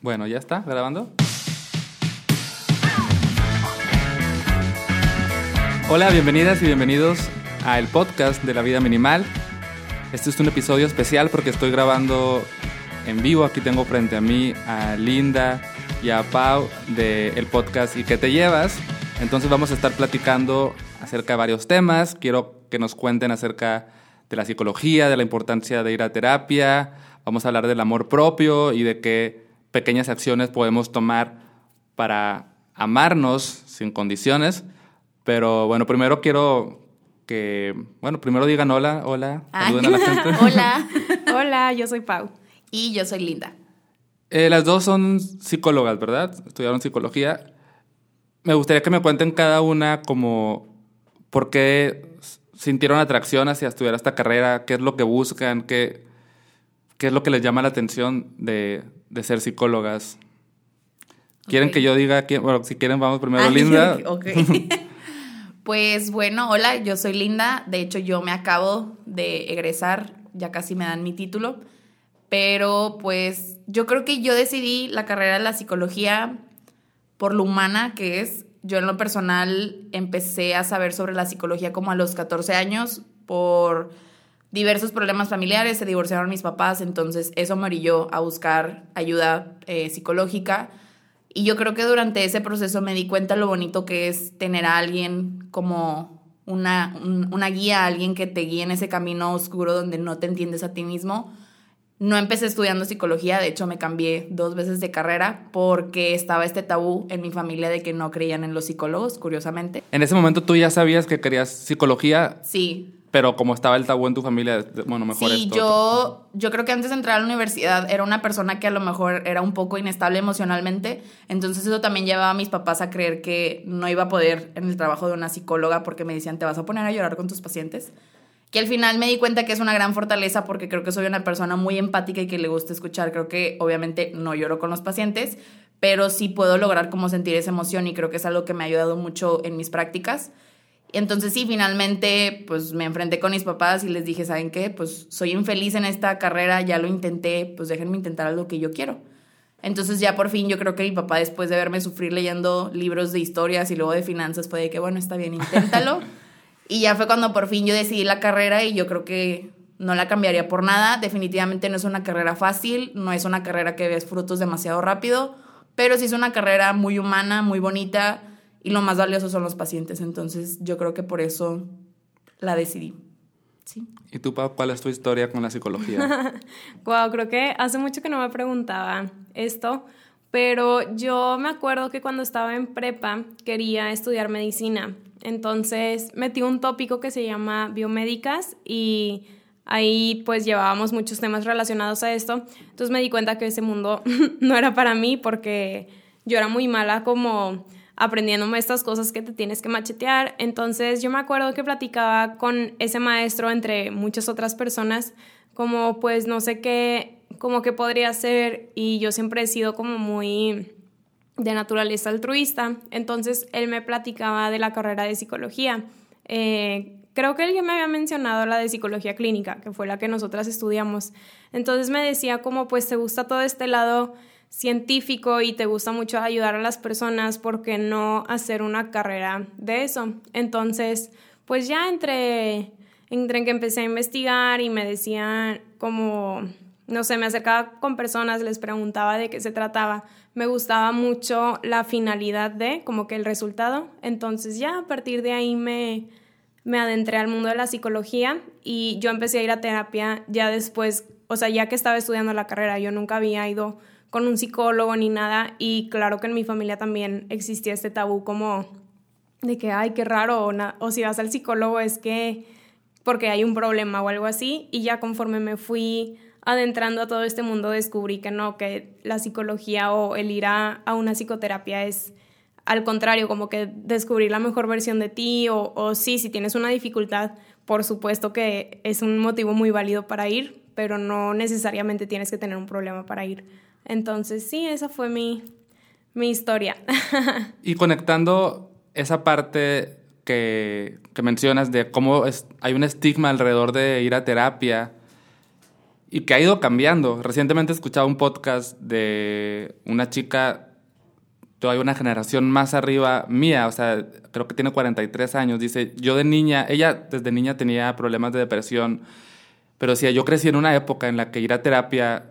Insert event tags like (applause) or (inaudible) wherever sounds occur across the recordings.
Bueno, ¿ya está grabando? Hola, bienvenidas y bienvenidos a el podcast de la vida minimal. Este es un episodio especial porque estoy grabando en vivo. Aquí tengo frente a mí a Linda y a Pau del podcast ¿Y qué te llevas? Entonces vamos a estar platicando acerca de varios temas. Quiero que nos cuenten acerca de la psicología, de la importancia de ir a terapia. Vamos a hablar del amor propio y de qué pequeñas acciones podemos tomar para amarnos sin condiciones. Pero bueno, primero quiero que, bueno, primero digan hola, hola, saluden a la (laughs) gente. hola, (laughs) hola, yo soy Pau. Y yo soy Linda. Eh, las dos son psicólogas, ¿verdad? Estudiaron psicología. Me gustaría que me cuenten cada una como por qué sintieron atracción hacia estudiar esta carrera, qué es lo que buscan, qué, qué es lo que les llama la atención de, de ser psicólogas. ¿Quieren que yo diga quién? Bueno, si quieren, vamos primero, (laughs) Linda. ok. (laughs) (laughs) pues bueno, hola, yo soy Linda. De hecho, yo me acabo de egresar, ya casi me dan mi título. Pero pues yo creo que yo decidí la carrera de la psicología por lo humana que es. Yo en lo personal empecé a saber sobre la psicología como a los 14 años por diversos problemas familiares, se divorciaron mis papás, entonces eso me orilló a buscar ayuda eh, psicológica. Y yo creo que durante ese proceso me di cuenta lo bonito que es tener a alguien como una, una guía, alguien que te guíe en ese camino oscuro donde no te entiendes a ti mismo. No empecé estudiando psicología, de hecho me cambié dos veces de carrera porque estaba este tabú en mi familia de que no creían en los psicólogos, curiosamente. En ese momento tú ya sabías que querías psicología. Sí, pero como estaba el tabú en tu familia, bueno, mejor sí, yo, yo creo que antes de entrar a la universidad era una persona que a lo mejor era un poco inestable emocionalmente, entonces eso también llevaba a mis papás a creer que no iba a poder en el trabajo de una psicóloga porque me decían, te vas a poner a llorar con tus pacientes. Que al final me di cuenta que es una gran fortaleza porque creo que soy una persona muy empática y que le gusta escuchar. Creo que obviamente no lloro con los pacientes, pero sí puedo lograr como sentir esa emoción y creo que es algo que me ha ayudado mucho en mis prácticas. Entonces sí, finalmente pues me enfrenté con mis papás y les dije, ¿saben qué? Pues soy infeliz en esta carrera, ya lo intenté, pues déjenme intentar algo que yo quiero. Entonces ya por fin yo creo que mi papá después de verme sufrir leyendo libros de historias y luego de finanzas fue de que bueno, está bien, inténtalo. (laughs) y ya fue cuando por fin yo decidí la carrera y yo creo que no la cambiaría por nada. Definitivamente no es una carrera fácil, no es una carrera que ves frutos demasiado rápido, pero sí es una carrera muy humana, muy bonita y lo más valioso son los pacientes. Entonces yo creo que por eso la decidí. Sí. ¿Y tú, Pau, cuál es tu historia con la psicología? (laughs) wow, creo que hace mucho que no me preguntaba esto, pero yo me acuerdo que cuando estaba en prepa quería estudiar medicina. Entonces metí un tópico que se llama biomédicas y ahí pues llevábamos muchos temas relacionados a esto. Entonces me di cuenta que ese mundo (laughs) no era para mí porque yo era muy mala como aprendiéndome estas cosas que te tienes que machetear. Entonces yo me acuerdo que platicaba con ese maestro entre muchas otras personas, como pues no sé qué, como que podría ser y yo siempre he sido como muy de naturaleza altruista. Entonces él me platicaba de la carrera de psicología. Eh, creo que él ya me había mencionado la de psicología clínica, que fue la que nosotras estudiamos. Entonces me decía como pues te gusta todo este lado científico y te gusta mucho ayudar a las personas, ¿por qué no hacer una carrera de eso? Entonces, pues ya entre, entre que empecé a investigar y me decían como, no sé, me acercaba con personas, les preguntaba de qué se trataba, me gustaba mucho la finalidad de, como que el resultado, entonces ya a partir de ahí me, me adentré al mundo de la psicología y yo empecé a ir a terapia ya después, o sea, ya que estaba estudiando la carrera, yo nunca había ido con un psicólogo ni nada. Y claro que en mi familia también existía este tabú como de que, ay, qué raro, o, si vas al psicólogo es que porque hay un problema o algo así. Y ya conforme me fui adentrando a todo este mundo descubrí que no, que la psicología o el ir a, una psicoterapia es al contrario, como que descubrir la mejor versión de ti o, o sí, si tienes una dificultad, por supuesto que es un motivo muy válido para ir, pero no necesariamente tienes que tener un problema para ir. Entonces, sí, esa fue mi, historia. (laughs) y conectando esa parte que, mencionas de cómo hay un estigma alrededor de ir a terapia, y que ha ido cambiando. Recientemente he escuchado un podcast de una chica, todavía una generación más arriba mía, o sea, creo que tiene 43 años. Dice, yo de niña, ella desde niña tenía problemas de depresión, pero decía, yo crecí en una época en la que ir a terapia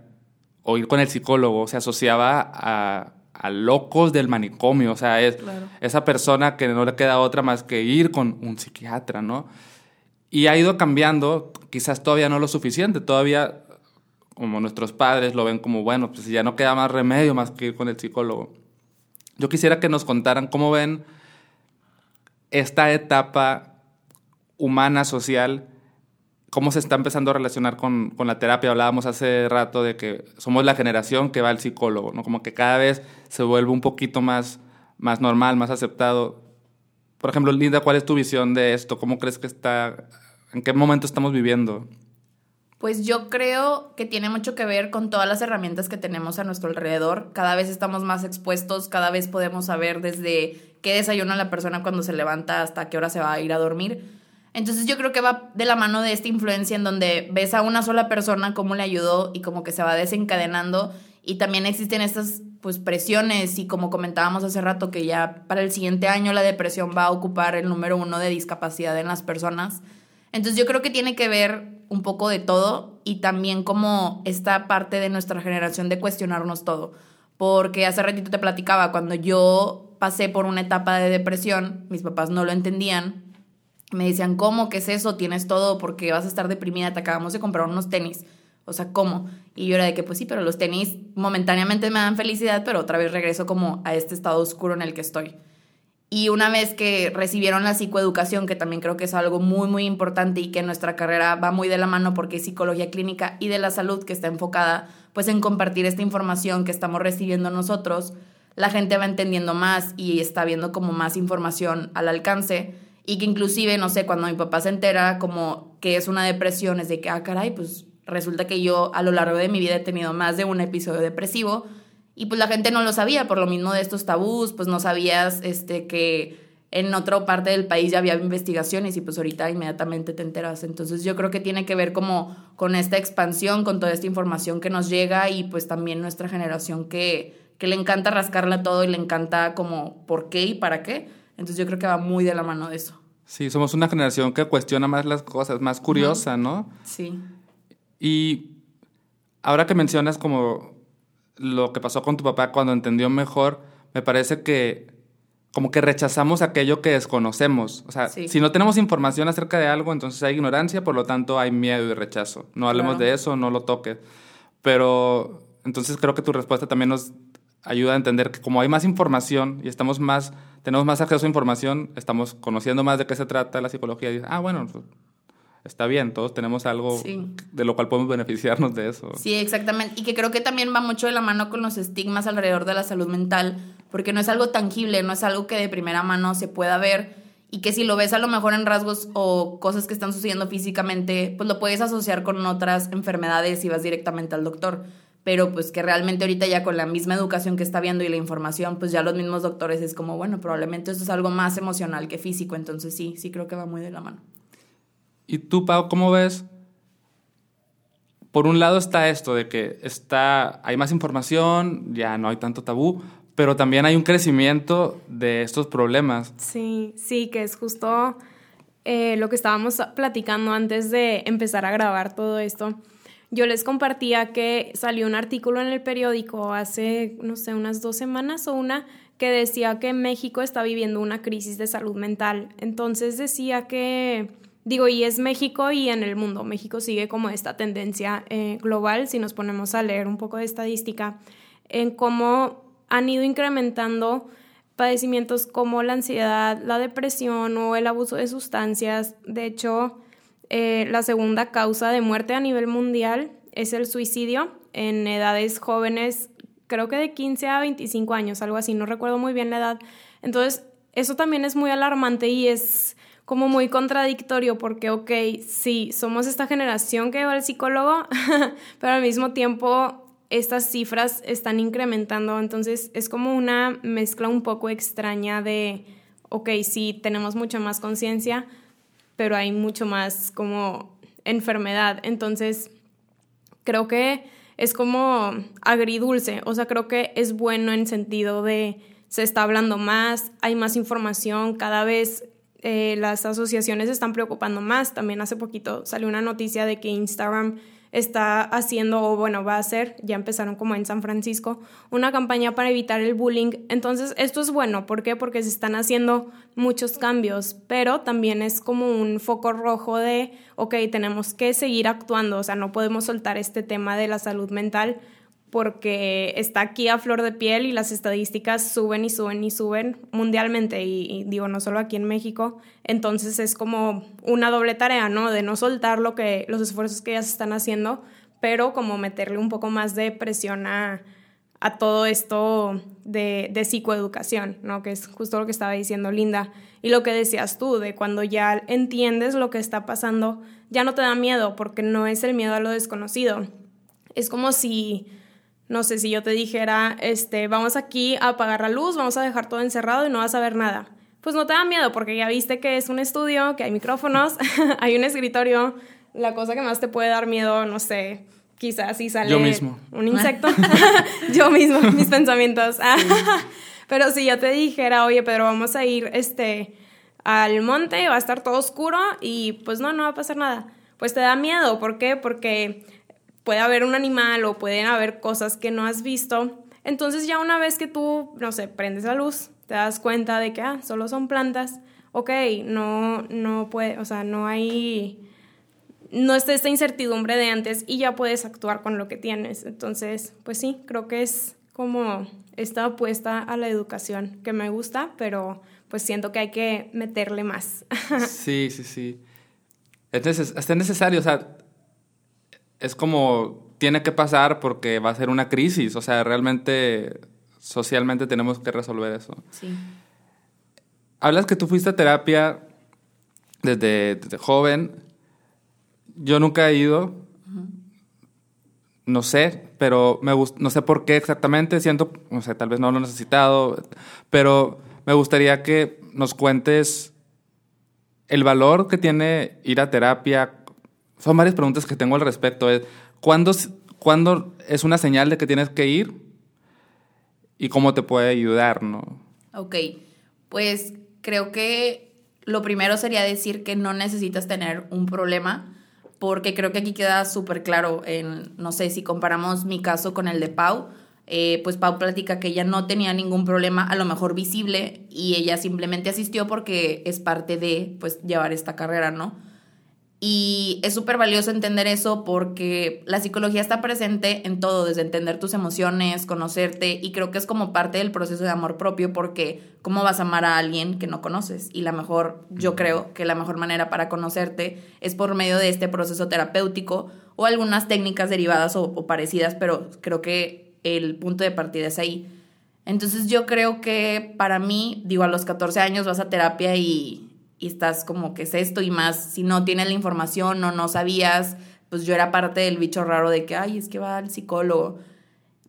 o ir con el psicólogo se asociaba a, a locos del manicomio, o sea, es esa persona que no le queda otra más que ir con un psiquiatra, ¿no? Y ha ido cambiando, quizás todavía no lo suficiente, todavía como nuestros padres lo ven como, bueno, pues ya no queda más remedio más que ir con el psicólogo. Yo quisiera que nos contaran cómo ven esta etapa humana, social, cómo se está empezando a relacionar con, con, la terapia. Hablábamos hace rato de que somos la generación que va al psicólogo, ¿no? Como que cada vez se vuelve un poquito más, más normal, más aceptado. Por ejemplo, Linda, ¿cuál es tu visión de esto? ¿Cómo crees que está, en qué momento estamos viviendo? Pues yo creo que tiene mucho que ver con todas las herramientas que tenemos a nuestro alrededor. Cada vez estamos más expuestos, cada vez podemos saber desde qué desayuna la persona cuando se levanta hasta qué hora se va a ir a dormir. Entonces yo creo que va de la mano de esta influencia en donde ves a una sola persona cómo le ayudó y como que se va desencadenando y también existen estas pues presiones y como comentábamos hace rato que ya para el siguiente año la depresión va a ocupar el número uno de discapacidad en las personas. Entonces yo creo que tiene que ver un poco de todo y también como esta parte de nuestra generación de cuestionarnos todo. Porque hace ratito te platicaba, cuando yo pasé por una etapa de depresión, mis papás no lo entendían. Me decían, ¿cómo? ¿Qué es eso? Tienes todo porque vas a estar deprimida, te acabamos de comprar unos tenis. O sea, ¿cómo? Y yo era de que, pues sí, pero los tenis momentáneamente me dan felicidad, pero otra vez regreso como a este estado oscuro en el que estoy. Y una vez que recibieron la psicoeducación, que también creo que es algo muy, muy importante y que nuestra carrera va muy de la mano porque es psicología clínica y de la salud que está enfocada pues en compartir esta información que estamos recibiendo nosotros, la gente va entendiendo más y está viendo como más información al alcance y que inclusive, no sé, cuando mi papá se entera como que es una depresión, es de que, ah, caray, pues resulta que yo a lo largo de mi vida he tenido más de un episodio depresivo y pues la gente no lo sabía por lo mismo de estos tabús, pues no sabías este, que en otra parte del país ya había investigaciones y pues ahorita inmediatamente te enteras. Entonces yo creo que tiene que ver como con esta expansión, con toda esta información que nos llega y pues también nuestra generación que, que le encanta rascarla todo y le encanta como por qué y para qué. Entonces yo creo que va muy de la mano de eso. Sí, somos una generación que cuestiona más las cosas, más curiosa, ¿no? Sí. Y ahora que mencionas como lo que pasó con tu papá cuando entendió mejor, me parece que como que rechazamos aquello que desconocemos. O sea, si no tenemos información acerca de algo, entonces hay ignorancia, por lo tanto hay miedo y rechazo. No hablemos de eso, no lo toques. Pero entonces creo que tu respuesta también nos ayuda a entender que como hay más información y estamos más, tenemos más acceso a información, estamos conociendo más de qué se trata la psicología y ah, bueno, está bien, todos tenemos algo de lo cual podemos beneficiarnos de eso. Sí, exactamente. Y que creo que también va mucho de la mano con los estigmas alrededor de la salud mental, porque no es algo tangible, no es algo que de primera mano se pueda ver y que si lo ves a lo mejor en rasgos o cosas que están sucediendo físicamente, pues lo puedes asociar con otras enfermedades y vas directamente al doctor. Pero pues que realmente ahorita ya con la misma educación que está viendo y la información, pues ya los mismos doctores es como, bueno, probablemente esto es algo más emocional que físico, entonces sí, sí creo que va muy de la mano. Y tú, Pau, ¿cómo ves? Por un lado está esto de que está, hay más información, ya no hay tanto tabú, pero también hay un crecimiento de estos problemas. Sí, sí, que es justo eh, lo que estábamos platicando antes de empezar a grabar todo esto. Yo les compartía que salió un artículo en el periódico hace, no sé, unas dos semanas o una, que decía que México está viviendo una crisis de salud mental. Entonces decía que Digo, y es México y en el mundo. México sigue como esta tendencia eh, global, si nos ponemos a leer un poco de estadística, en cómo han ido incrementando padecimientos como la ansiedad, la depresión o el abuso de sustancias. De hecho, eh, la segunda causa de muerte a nivel mundial es el suicidio en edades jóvenes, creo que de 15 a 25 años, algo así, no recuerdo muy bien la edad. Entonces, eso también es muy alarmante y es como muy contradictorio porque, ok, sí, somos esta generación que va al psicólogo, (laughs) pero al mismo tiempo estas cifras están incrementando, entonces es como una mezcla un poco extraña de, ok, sí, tenemos mucha más conciencia, pero hay mucho más como enfermedad, entonces creo que es como agridulce, o sea, creo que es bueno en sentido de se está hablando más, hay más información, cada vez eh, las asociaciones se están preocupando más. También hace poquito salió una noticia de que Instagram está haciendo, o bueno, va a hacer, ya empezaron como en San Francisco, una campaña para evitar el bullying. Entonces, esto es bueno. ¿Por qué? Porque se están haciendo muchos cambios, pero también es como un foco rojo de, ok, tenemos que seguir actuando, o sea, no podemos soltar este tema de la salud mental porque está aquí a flor de piel y las estadísticas suben y suben y suben mundialmente y, digo no solo aquí en México. Entonces es como una doble tarea no de no soltar lo que los esfuerzos que ya se están haciendo pero como meterle un poco más de presión a, a todo esto de, de psicoeducación no que es justo lo que estaba diciendo Linda. Y lo que decías tú de cuando ya entiendes lo que está pasando ya no te da miedo porque no es el miedo a lo desconocido. Es como si no sé, si yo te dijera, este, vamos aquí a apagar la luz, vamos a dejar todo encerrado y no vas a ver nada. Pues no te da miedo porque ya viste que es un estudio, que hay micrófonos, (laughs) hay un escritorio. La cosa que más te puede dar miedo, no sé, quizás si sale yo mismo. un insecto. (laughs) yo mismo, (laughs) mis pensamientos. Pero si yo te dijera, oye, Pedro, vamos a ir este, al monte, va a estar todo oscuro y pues no, no va a pasar nada. Pues te da miedo. ¿Por qué? Porque puede haber un animal o pueden haber cosas que no has visto. Entonces ya una vez que tú, no sé, prendes la luz, te das cuenta de que, ah, solo son plantas, ok, no, no puede, o sea, no hay, no está esta incertidumbre de antes y ya puedes actuar con lo que tienes. Entonces, pues sí, creo que es como esta apuesta a la educación que me gusta, pero pues siento que hay que meterle más. (laughs) sí, sí, sí. Entonces, es necesario, o sea, es como tiene que pasar porque va a ser una crisis. O sea, realmente socialmente tenemos que resolver eso. Sí. Hablas que tú fuiste a terapia desde, joven. Yo nunca he ido. No sé, pero me no sé por qué exactamente. Siento, no sé, tal vez no lo he necesitado, pero me gustaría que nos cuentes el valor que tiene ir a terapia, son varias preguntas que tengo al respecto. ¿cuándo, ¿Cuándo es una señal de que tienes que ir? ¿Y cómo te puede ayudar, no? Ok, pues creo que lo primero sería decir que no necesitas tener un problema, porque creo que aquí queda súper claro, en, no sé, si comparamos mi caso con el de Pau, eh, pues Pau platica que ella no tenía ningún problema, a lo mejor visible, y ella simplemente asistió porque es parte de, pues, llevar esta carrera, ¿no? Y es súper valioso entender eso porque la psicología está presente en todo, desde entender tus emociones, conocerte, y creo que es como parte del proceso de amor propio porque ¿cómo vas a amar a alguien que no conoces? Y la mejor, yo creo que la mejor manera para conocerte es por medio de este proceso terapéutico o algunas técnicas derivadas o, o parecidas, pero creo que el punto de partida es ahí. Entonces yo creo que para mí, digo, a los 14 años vas a terapia y y estás como, que es esto? Y más, si no tienes la información o no sabías, pues yo era parte del bicho raro de que, ay, es que va al psicólogo.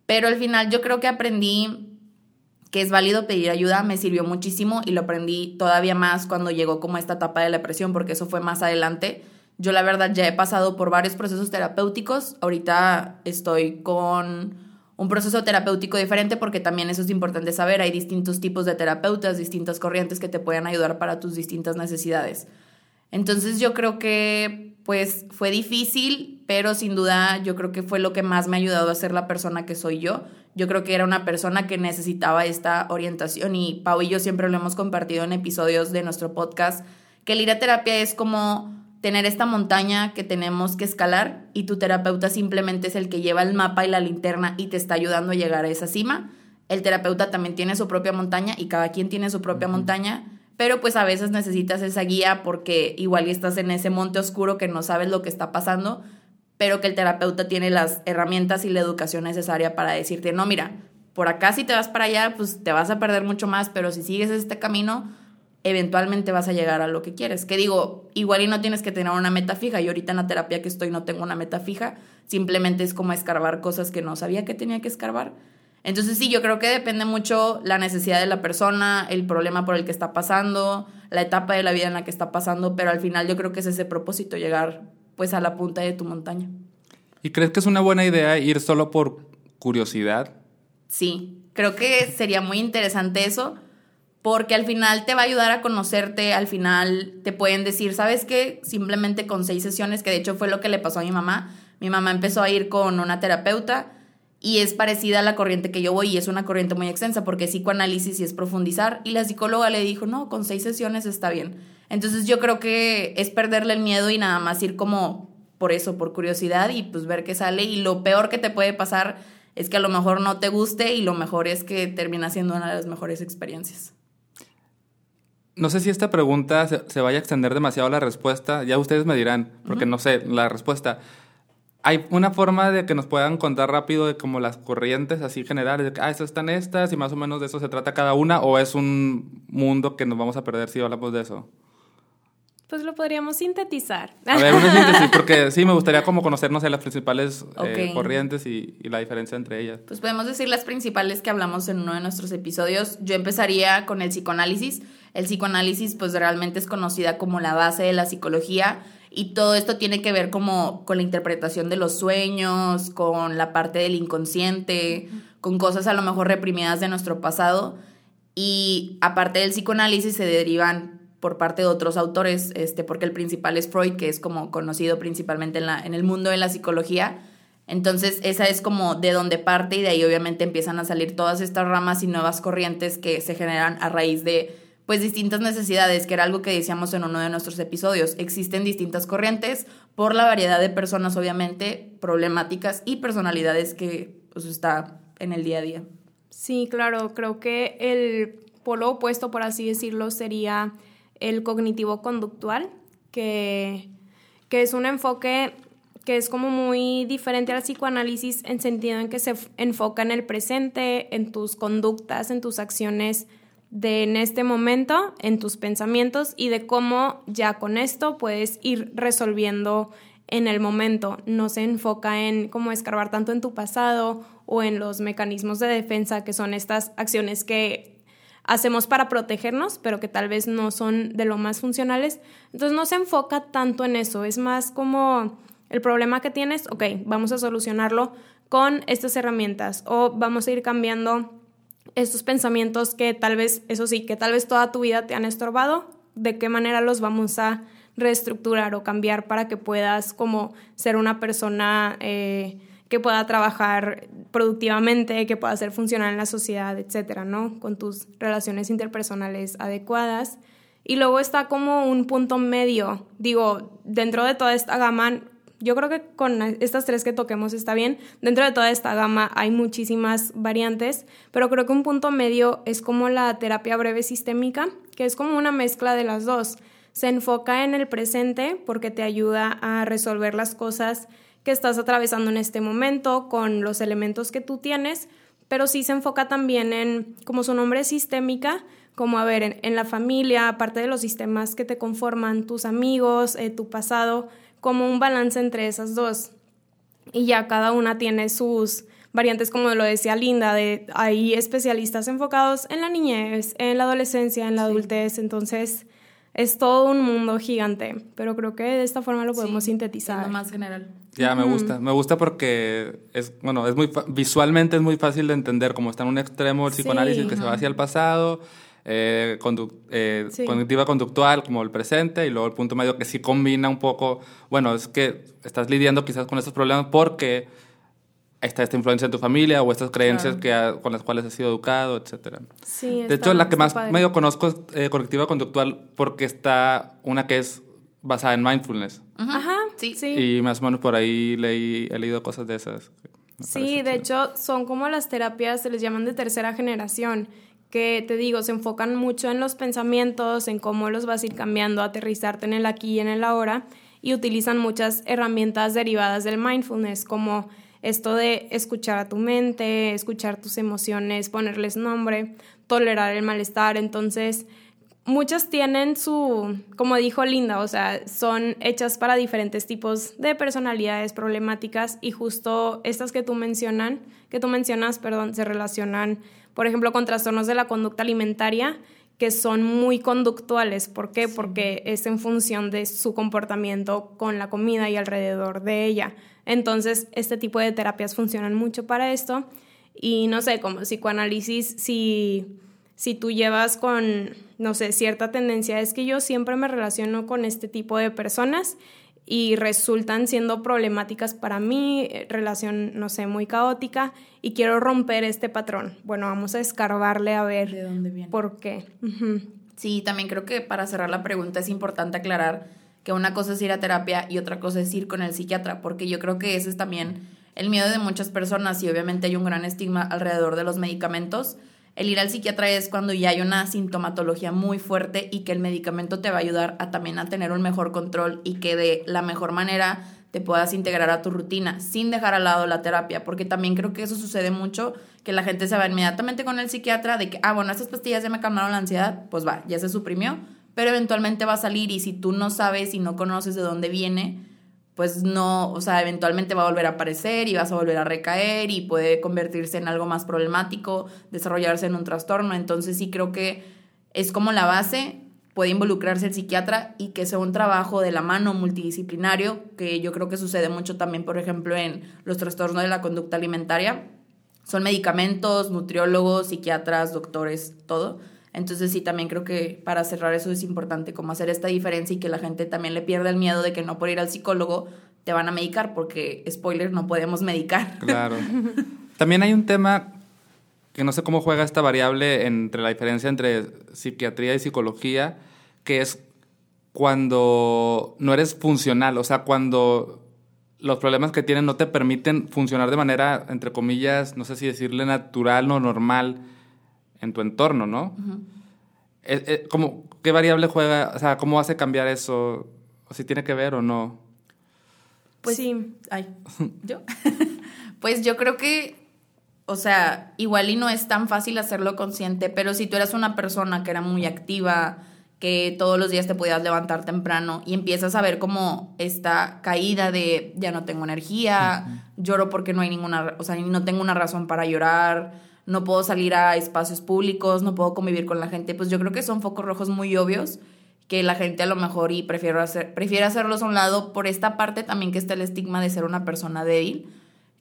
Pero al final yo creo que aprendí que es válido pedir ayuda, me sirvió muchísimo y lo aprendí todavía más cuando llegó como esta etapa de la depresión, porque eso fue más adelante. Yo la verdad ya he pasado por varios procesos terapéuticos, ahorita estoy con un proceso terapéutico diferente porque también eso es importante saber. Hay distintos tipos de terapeutas, distintas corrientes que te pueden ayudar para tus distintas necesidades. Entonces yo creo que pues fue difícil, pero sin duda yo creo que fue lo que más me ha ayudado a ser la persona que soy yo. Yo creo que era una persona que necesitaba esta orientación y Pau y yo siempre lo hemos compartido en episodios de nuestro podcast, que el ir a terapia es como tener esta montaña que tenemos que escalar y tu terapeuta simplemente es el que lleva el mapa y la linterna y te está ayudando a llegar a esa cima. El terapeuta también tiene su propia montaña y cada quien tiene su propia montaña, pero pues a veces necesitas esa guía porque igual estás en ese monte oscuro que no sabes lo que está pasando, pero que el terapeuta tiene las herramientas y la educación necesaria para decirte, no, mira, por acá si te vas para allá, pues te vas a perder mucho más, pero si sigues este camino, eventualmente vas a llegar a lo que quieres. Que digo, igual y no tienes que tener una meta fija. Yo ahorita en la terapia que estoy no tengo una meta fija. Simplemente es como escarbar cosas que no sabía que tenía que escarbar. Entonces sí, yo creo que depende mucho la necesidad de la persona, el problema por el que está pasando, la etapa de la vida en la que está pasando, pero al final yo creo que es ese propósito, llegar pues a la punta de tu montaña. ¿Y crees que es una buena idea ir solo por curiosidad? Sí, creo que sería muy interesante eso, porque al final te va a ayudar a conocerte, al final te pueden decir, ¿sabes qué? Simplemente con seis sesiones, que de hecho fue lo que le pasó a mi mamá. Mi mamá empezó a ir con una terapeuta y es parecida a la corriente que yo voy y es una corriente muy extensa porque psicoanálisis y es profundizar y la psicóloga le dijo, no, con seis sesiones está bien. Entonces yo creo que es perderle el miedo y nada más ir como por eso, por curiosidad y pues ver qué sale y lo peor que te puede pasar es que a lo mejor no te guste y lo mejor es que termina siendo una de las mejores experiencias. No sé si esta pregunta se, vaya a extender demasiado la respuesta, ya ustedes me dirán, porque no sé la respuesta. ¿Hay una forma de que nos puedan contar rápido de como las corrientes así generales? De ah, estas están estas y más o menos de eso se trata cada una, o es un mundo que nos vamos a perder si hablamos de eso? Pues lo podríamos sintetizar. A ver, una síntesis, (laughs) porque sí, me gustaría como conocernos las principales eh, corrientes y, y, la diferencia entre ellas. Pues podemos decir las principales que hablamos en uno de nuestros episodios. Yo empezaría con el psicoanálisis. El psicoanálisis pues realmente es conocida como la base de la psicología y todo esto tiene que ver como con la interpretación de los sueños, con la parte del inconsciente, con cosas a lo mejor reprimidas de nuestro pasado. Y aparte del psicoanálisis se derivan por parte de otros autores, este, porque el principal es Freud, que es como conocido principalmente en, la, en el mundo de la psicología. Entonces, esa es como de donde parte y de ahí obviamente empiezan a salir todas estas ramas y nuevas corrientes que se generan a raíz de pues distintas necesidades, que era algo que decíamos en uno de nuestros episodios. Existen distintas corrientes por la variedad de personas, obviamente, problemáticas y personalidades que pues está en el día a día. Sí, claro, creo que el polo opuesto, por así decirlo, sería el cognitivo-conductual, que, que es un enfoque que es como muy diferente al psicoanálisis en sentido en que se enfoca en el presente, en tus conductas, en tus acciones de en este momento, en tus pensamientos y de cómo ya con esto puedes ir resolviendo en el momento. No se enfoca en cómo escarbar tanto en tu pasado o en los mecanismos de defensa, que son estas acciones que hacemos para protegernos, pero que tal vez no son de lo más funcionales. Entonces no se enfoca tanto en eso, es más como el problema que tienes, ok, vamos a solucionarlo con estas herramientas o vamos a ir cambiando estos pensamientos que tal vez, eso sí, que tal vez toda tu vida te han estorbado, de qué manera los vamos a reestructurar o cambiar para que puedas como ser una persona eh, que pueda trabajar productivamente, que pueda ser funcional en la sociedad, etcétera, ¿no? Con tus relaciones interpersonales adecuadas. Y luego está como un punto medio. Digo, dentro de toda esta gama, yo creo que con estas tres que toquemos está bien. Dentro de toda esta gama hay muchísimas variantes, pero creo que un punto medio es como la terapia breve sistémica, que es como una mezcla de las dos. Se enfoca en el presente porque te ayuda a resolver las cosas que estás atravesando en este momento, con los elementos que tú tienes, pero sí se enfoca también en, como su nombre es sistémica, como a ver, en, la familia, aparte de los sistemas que te conforman, tus amigos, eh, tu pasado, como un balance entre esas dos. Y ya cada una tiene sus variantes, como lo decía Linda, de hay especialistas enfocados en la niñez, en la adolescencia, en la adultez, entonces es todo un mundo gigante, pero creo que de esta forma lo podemos sintetizar. más general. Ya, me gusta. Me gusta porque es, bueno, es muy, visualmente es muy fácil de entender, como está en un extremo el psicoanálisis que se va hacia el pasado, eh, eh, conductiva conductual como el presente, y luego el punto medio que sí combina un poco, bueno, es que estás lidiando quizás con estos problemas porque está esta influencia en tu familia o estas creencias que con las cuales has sido educado, etc. Sí, de hecho, la que más medio conozco es eh, conductiva conductual porque está una que es basada en mindfulness. Ajá, sí. sí. Y más o menos por ahí leí, he leído cosas de esas. Sí, de hecho son como las terapias, se les llaman de tercera generación, que te digo, se enfocan mucho en los pensamientos, en cómo los vas a ir cambiando, aterrizarte en el aquí y en el ahora, y utilizan muchas herramientas derivadas del mindfulness, como esto de escuchar a tu mente, escuchar tus emociones, ponerles nombre, tolerar el malestar, entonces muchas tienen su, como dijo Linda, o sea, son hechas para diferentes tipos de personalidades problemáticas y justo estas que tú mencionan, que tú mencionas, perdón, se relacionan, por ejemplo, con trastornos de la conducta alimentaria, que son muy conductuales. ¿Por qué? Porque es en función de su comportamiento con la comida y alrededor de ella. Entonces, este tipo de terapias funcionan mucho para esto. Y no sé, como psicoanálisis, si, si tú llevas con, no sé, cierta tendencia, es que yo siempre me relaciono con este tipo de personas y resultan siendo problemáticas para mí, eh, relación, no sé, muy caótica y quiero romper este patrón. Bueno, vamos a escarbarle a ver ¿De dónde viene? por qué. Sí, también creo que para cerrar la pregunta es importante aclarar que una cosa es ir a terapia y otra cosa es ir con el psiquiatra, porque yo creo que ese es también el miedo de muchas personas y obviamente hay un gran estigma alrededor de los medicamentos el ir al psiquiatra es cuando ya hay una sintomatología muy fuerte y que el medicamento te va a ayudar a también a tener un mejor control y que de la mejor manera te puedas integrar a tu rutina sin dejar al lado la terapia, porque también creo que eso sucede mucho, que la gente se va inmediatamente con el psiquiatra de que, ah, bueno, estas pastillas ya me calmaron la ansiedad, pues va, ya se suprimió, pero eventualmente va a salir y si tú no sabes y no conoces de dónde viene, pues no, o sea, eventualmente va a volver a aparecer y vas a volver a recaer y puede convertirse en algo más problemático, desarrollarse en un trastorno. Entonces sí creo que es como la base, puede involucrarse el psiquiatra y que sea un trabajo de la mano multidisciplinario, que yo creo que sucede mucho también, por ejemplo, en los trastornos de la conducta alimentaria. Son medicamentos, nutriólogos, psiquiatras, doctores, todo entonces sí, también creo que para cerrar eso es importante como hacer esta diferencia y que la gente también le pierda el miedo de que no por ir al psicólogo te van a medicar, porque, spoiler, no podemos medicar. Claro. (laughs) también hay un tema que no sé cómo juega esta variable entre la diferencia entre psiquiatría y psicología, que es cuando no eres funcional, o sea, cuando los problemas que tienes no te permiten funcionar de manera, entre comillas, no sé si decirle natural o normal en tu entorno, ¿no? Eh, eh, ¿Qué variable juega? O sea, ¿cómo hace cambiar eso? ¿O si tiene que ver o no? Pues sí. Ay, (laughs) ¿yo? (laughs) pues yo creo que, o sea, igual y no es tan fácil hacerlo consciente, pero si tú eras una persona que era muy activa, que todos los días te podías levantar temprano y empiezas a ver como esta caída de ya no tengo energía, lloro porque no hay ninguna, o sea, no tengo una razón para llorar, no puedo salir a espacios públicos, no puedo convivir con la gente, pues yo creo que son focos rojos muy obvios que la gente a lo mejor y prefiere, hacer, prefiere hacerlos a un lado por esta parte también que está el estigma de ser una persona débil,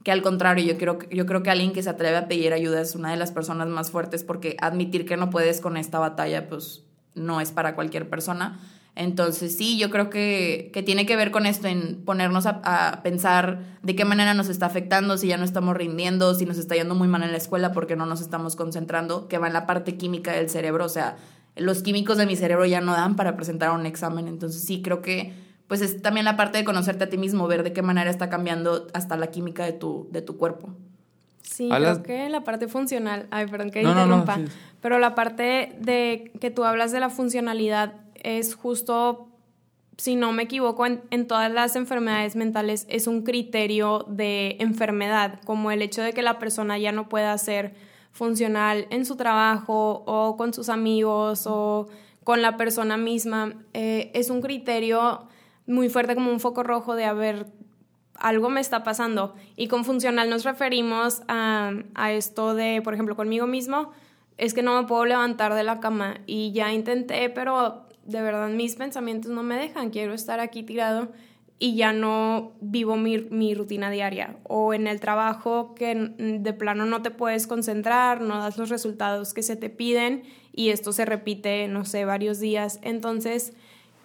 que al contrario, yo creo, yo creo que alguien que se atreve a pedir ayuda es una de las personas más fuertes porque admitir que no puedes con esta batalla pues no es para cualquier persona. Entonces sí, yo creo que, tiene que ver con esto, en ponernos a, pensar de qué manera nos está afectando, si ya no estamos rindiendo, si nos está yendo muy mal en la escuela porque no nos estamos concentrando, que va en la parte química del cerebro, o sea, los químicos de mi cerebro ya no dan para presentar un examen, entonces sí, creo que pues es también la parte de conocerte a ti mismo, ver de qué manera está cambiando hasta la química de tu, de tu cuerpo. Sí, creo que la parte funcional, ay, perdón que interrumpa, pero la parte de que tú hablas de la funcionalidad es justo, si no me equivoco, en, todas las enfermedades mentales es un criterio de enfermedad, como el hecho de que la persona ya no pueda ser funcional en su trabajo o con sus amigos o con la persona misma. Eh, es un criterio muy fuerte como un foco rojo de haber algo me está pasando. Y con funcional nos referimos a, a, esto de, por ejemplo, conmigo mismo, es que no me puedo levantar de la cama y ya intenté, pero de verdad mis pensamientos no me dejan, quiero estar aquí tirado y ya no vivo mi, rutina diaria. O en el trabajo que de plano no te puedes concentrar, no das los resultados que se te piden y esto se repite, no sé, varios días. Entonces,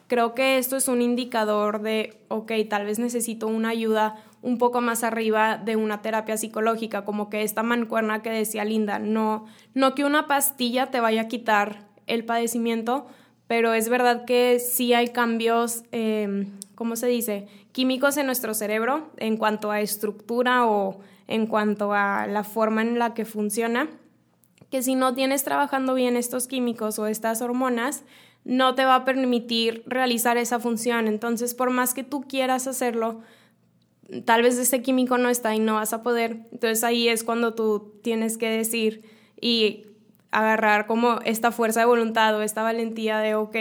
creo que esto es un indicador de, ok, tal vez necesito una ayuda un poco más arriba de una terapia psicológica, como que esta mancuerna que decía Linda, no, no que una pastilla te vaya a quitar el padecimiento, pero es verdad que sí hay cambios, eh, ¿cómo se dice?, químicos en nuestro cerebro en cuanto a estructura o en cuanto a la forma en la que funciona, que si no tienes trabajando bien estos químicos o estas hormonas, no te va a permitir realizar esa función. Entonces, por más que tú quieras hacerlo, tal vez ese químico no está y no vas a poder. Entonces ahí es cuando tú tienes que decir y agarrar como esta fuerza de voluntad o esta valentía de, ok,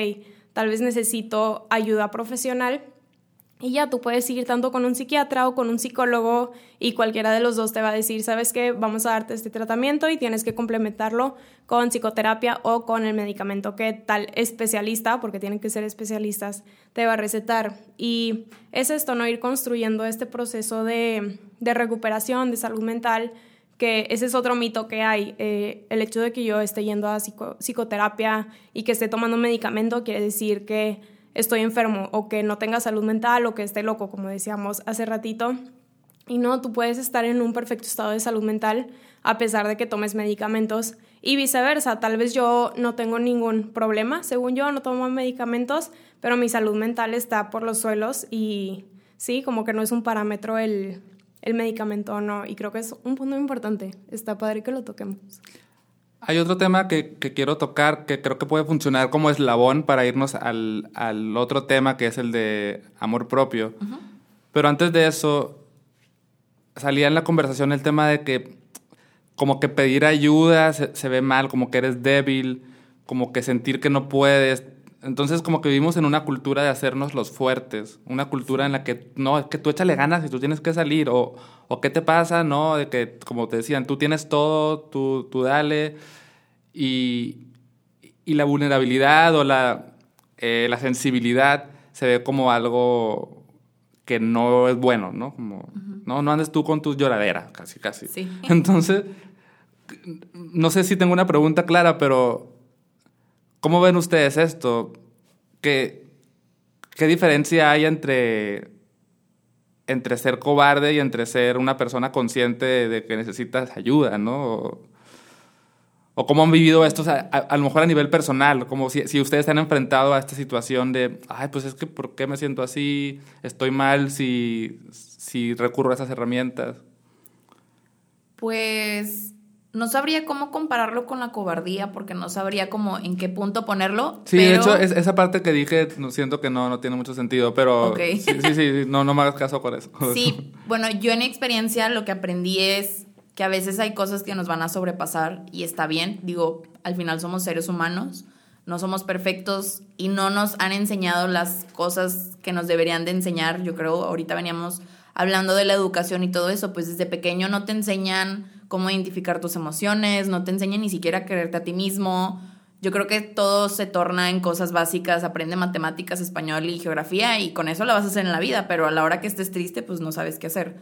tal vez necesito ayuda profesional Y ya tú puedes ir tanto con un psiquiatra o con un psicólogo y cualquiera de los dos te va a decir, sabes que vamos a darte este tratamiento y tienes que complementarlo con psicoterapia o con el medicamento que tal especialista, porque tienen que ser especialistas, te va a recetar. Y es esto, ¿no? Ir construyendo este proceso de, de recuperación, de salud mental, que ese es otro mito que hay. Eh, el hecho de que yo esté yendo a psicoterapia y que esté tomando medicamento quiere decir que estoy enfermo o que no tenga salud mental o que esté loco, como decíamos hace ratito. Y no, tú puedes estar en un perfecto estado de salud mental a pesar de que tomes medicamentos y viceversa. Tal vez yo no tengo ningún problema, según yo no tomo medicamentos, pero mi salud mental está por los suelos y sí, como que no es un parámetro el, el medicamento o no. Y creo que es un punto importante. Está padre que lo toquemos. Hay otro tema que, quiero tocar que creo que puede funcionar como eslabón para irnos al, otro tema que es el de amor propio. Pero antes de eso, salía en la conversación el tema de que como que pedir ayuda se, se ve mal, como que eres débil, como que sentir que no puedes. Entonces como que vivimos en una cultura de hacernos los fuertes, una cultura en la que no, es que tú échale ganas y tú tienes que salir, o, o qué te pasa, ¿no? De que, como te decían, tú tienes todo, tú, tú dale, y, y la vulnerabilidad o la, eh, la sensibilidad se ve como algo que no es bueno, ¿no? Como, ¿no? No andes tú con tu lloradera, casi, casi. Sí. (laughs) Entonces, no sé si tengo una pregunta clara, pero ¿Cómo ven ustedes esto? ¿Qué, qué diferencia hay entre, entre ser cobarde y entre ser una persona consciente de, que necesitas ayuda, ¿no? O, cómo han vivido esto, a, lo mejor a nivel personal, como si, si ustedes se han enfrentado a esta situación de, ay, pues es que ¿por qué me siento así? Estoy mal si, si recurro a esas herramientas. Pues no sabría cómo compararlo con la cobardía porque no sabría cómo en qué punto ponerlo. Sí, de hecho, esa parte que dije, siento que no, no tiene mucho sentido, pero sí, sí, sí, no, no me hagas caso por eso. (laughs) Sí, (laughs) bueno, yo en mi experiencia lo que aprendí es que a veces hay cosas que nos van a sobrepasar y está bien, digo, al final somos seres humanos, no somos perfectos y no nos han enseñado las cosas que nos deberían de enseñar, yo creo, ahorita veníamos hablando de la educación y todo eso, pues desde pequeño no te enseñan cómo identificar tus emociones, no te enseña ni siquiera a quererte a ti mismo. Yo creo que todo se torna en cosas básicas, aprende matemáticas, español y geografía y con eso la vas a hacer en la vida, pero a la hora que estés triste pues no sabes qué hacer.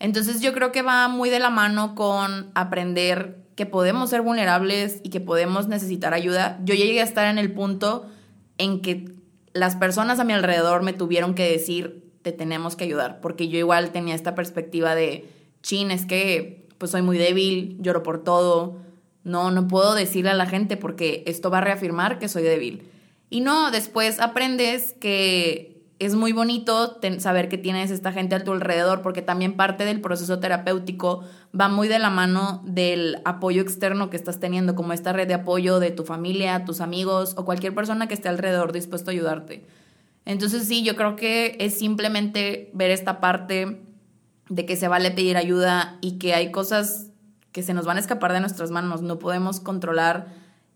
Entonces yo creo que va muy de la mano con aprender que podemos ser vulnerables y que podemos necesitar ayuda. Yo llegué a estar en el punto en que las personas a mi alrededor me tuvieron que decir, te tenemos que ayudar, porque yo igual tenía esta perspectiva de, chin, es que pues soy muy débil, lloro por todo, no, no puedo decirle a la gente porque esto va a reafirmar que soy débil. Y no, después aprendes que es muy bonito saber que tienes esta gente a tu alrededor porque también parte del proceso terapéutico va muy de la mano del apoyo externo que estás teniendo, como esta red de apoyo de tu familia, tus amigos o cualquier persona que esté alrededor dispuesto a ayudarte. Entonces sí, yo creo que es simplemente ver esta parte de que se vale pedir ayuda y que hay cosas que se nos van a escapar de nuestras manos. No podemos controlar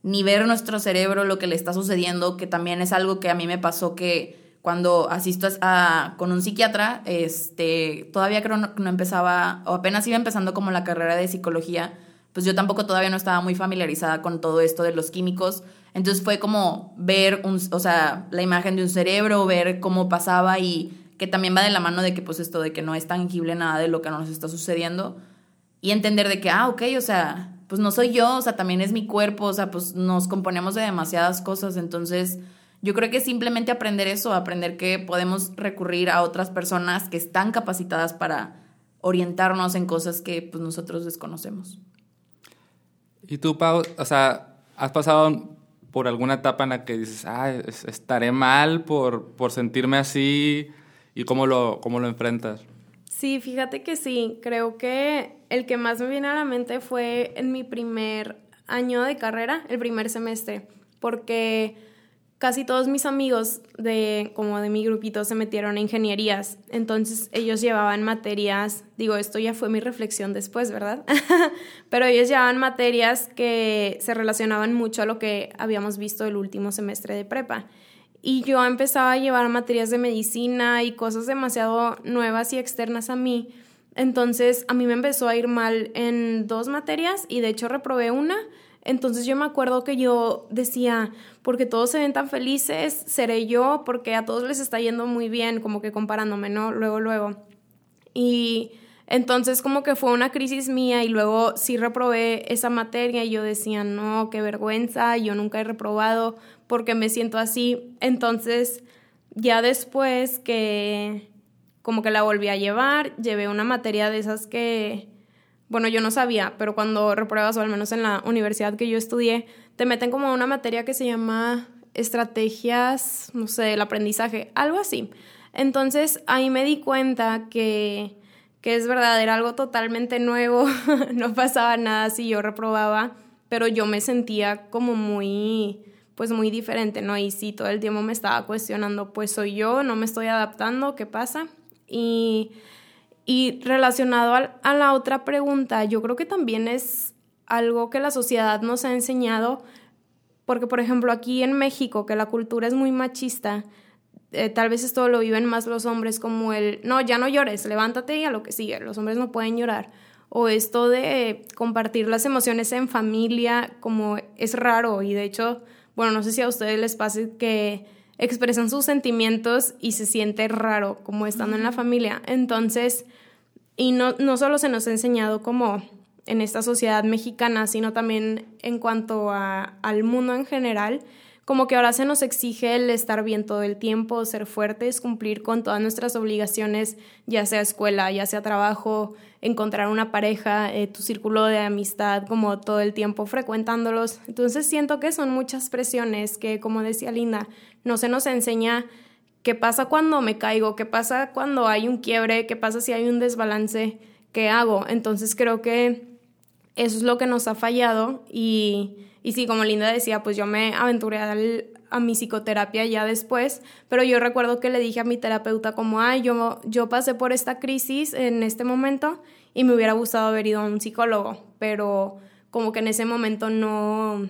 ni ver nuestro cerebro lo que le está sucediendo, que también es algo que a mí me pasó que cuando asisto a, con un psiquiatra, este, todavía creo no, no empezaba, o apenas iba empezando como la carrera de psicología, pues yo tampoco todavía no estaba muy familiarizada con todo esto de los químicos. Entonces fue como ver, un, o sea, la imagen de un cerebro, ver cómo pasaba y que también va de la mano de que pues esto de que no es tangible nada de lo que nos está sucediendo y entender de que, ah, ok, o sea, pues no soy yo, o sea, también es mi cuerpo, o sea, pues nos componemos de demasiadas cosas, entonces yo creo que simplemente aprender eso, aprender que podemos recurrir a otras personas que están capacitadas para orientarnos en cosas que pues nosotros desconocemos. ¿Y tú, Pau, o sea, has pasado por alguna etapa en la que dices, ah, estaré mal por, por sentirme así? ¿Y cómo lo, cómo lo enfrentas? Sí, fíjate que sí. Creo que el que más me viene a la mente fue en mi primer año de carrera, el primer semestre, porque casi todos mis amigos de como de mi grupito se metieron a ingenierías, entonces ellos llevaban materias, digo, esto ya fue mi reflexión después, ¿verdad? (laughs) Pero ellos llevaban materias que se relacionaban mucho a lo que habíamos visto el último semestre de prepa. Y yo empezaba a llevar materias de medicina y cosas demasiado nuevas y externas a mí. Entonces a mí me empezó a ir mal en dos materias y de hecho reprobé una. Entonces yo me acuerdo que yo decía, porque todos se ven tan felices, seré yo, porque a todos les está yendo muy bien, como que comparándome, ¿no? Luego, luego. Y entonces como que fue una crisis mía y luego sí reprobé esa materia y yo decía, no, qué vergüenza, yo nunca he reprobado porque me siento así. Entonces ya después que como que la volví a llevar, llevé una materia de esas que, bueno, yo no sabía, pero cuando repruebas, o al menos en la universidad que yo estudié, te meten como una materia que se llama estrategias, no sé, el aprendizaje, algo así. Entonces ahí me di cuenta que que es verdad, era algo totalmente nuevo, (laughs) no pasaba nada si yo reprobaba, pero yo me sentía como muy, pues muy diferente, ¿no? Y sí, todo el tiempo me estaba cuestionando, pues soy yo, no me estoy adaptando, ¿qué pasa? Y, y relacionado a la otra pregunta, yo creo que también es algo que la sociedad nos ha enseñado, porque por ejemplo aquí en México, que la cultura es muy machista, eh, tal vez esto lo viven más los hombres como el, no, ya no llores, levántate y a lo que sigue, los hombres no pueden llorar. O esto de compartir las emociones en familia, como es raro y de hecho, bueno, no sé si a ustedes les pase que expresan sus sentimientos y se siente raro como estando en la familia. Entonces, y no, no solo se nos ha enseñado como en esta sociedad mexicana, sino también en cuanto a, al mundo en general, como que ahora se nos exige el estar bien todo el tiempo, ser fuertes, cumplir con todas nuestras obligaciones, ya sea escuela, ya sea trabajo, encontrar una pareja, eh, tu círculo de amistad, como todo el tiempo frecuentándolos. Entonces siento que son muchas presiones que, como decía Linda, no se nos enseña qué pasa cuando me caigo, qué pasa cuando hay un quiebre, qué pasa si hay un desbalance, qué hago. Entonces creo que eso es lo que nos ha fallado y y sí, como Linda decía, pues yo me aventuré a, mi psicoterapia ya después, pero yo recuerdo que le dije a mi terapeuta como, ay, yo, yo pasé por esta crisis en este momento y me hubiera gustado haber ido a un psicólogo, pero como que en ese momento no,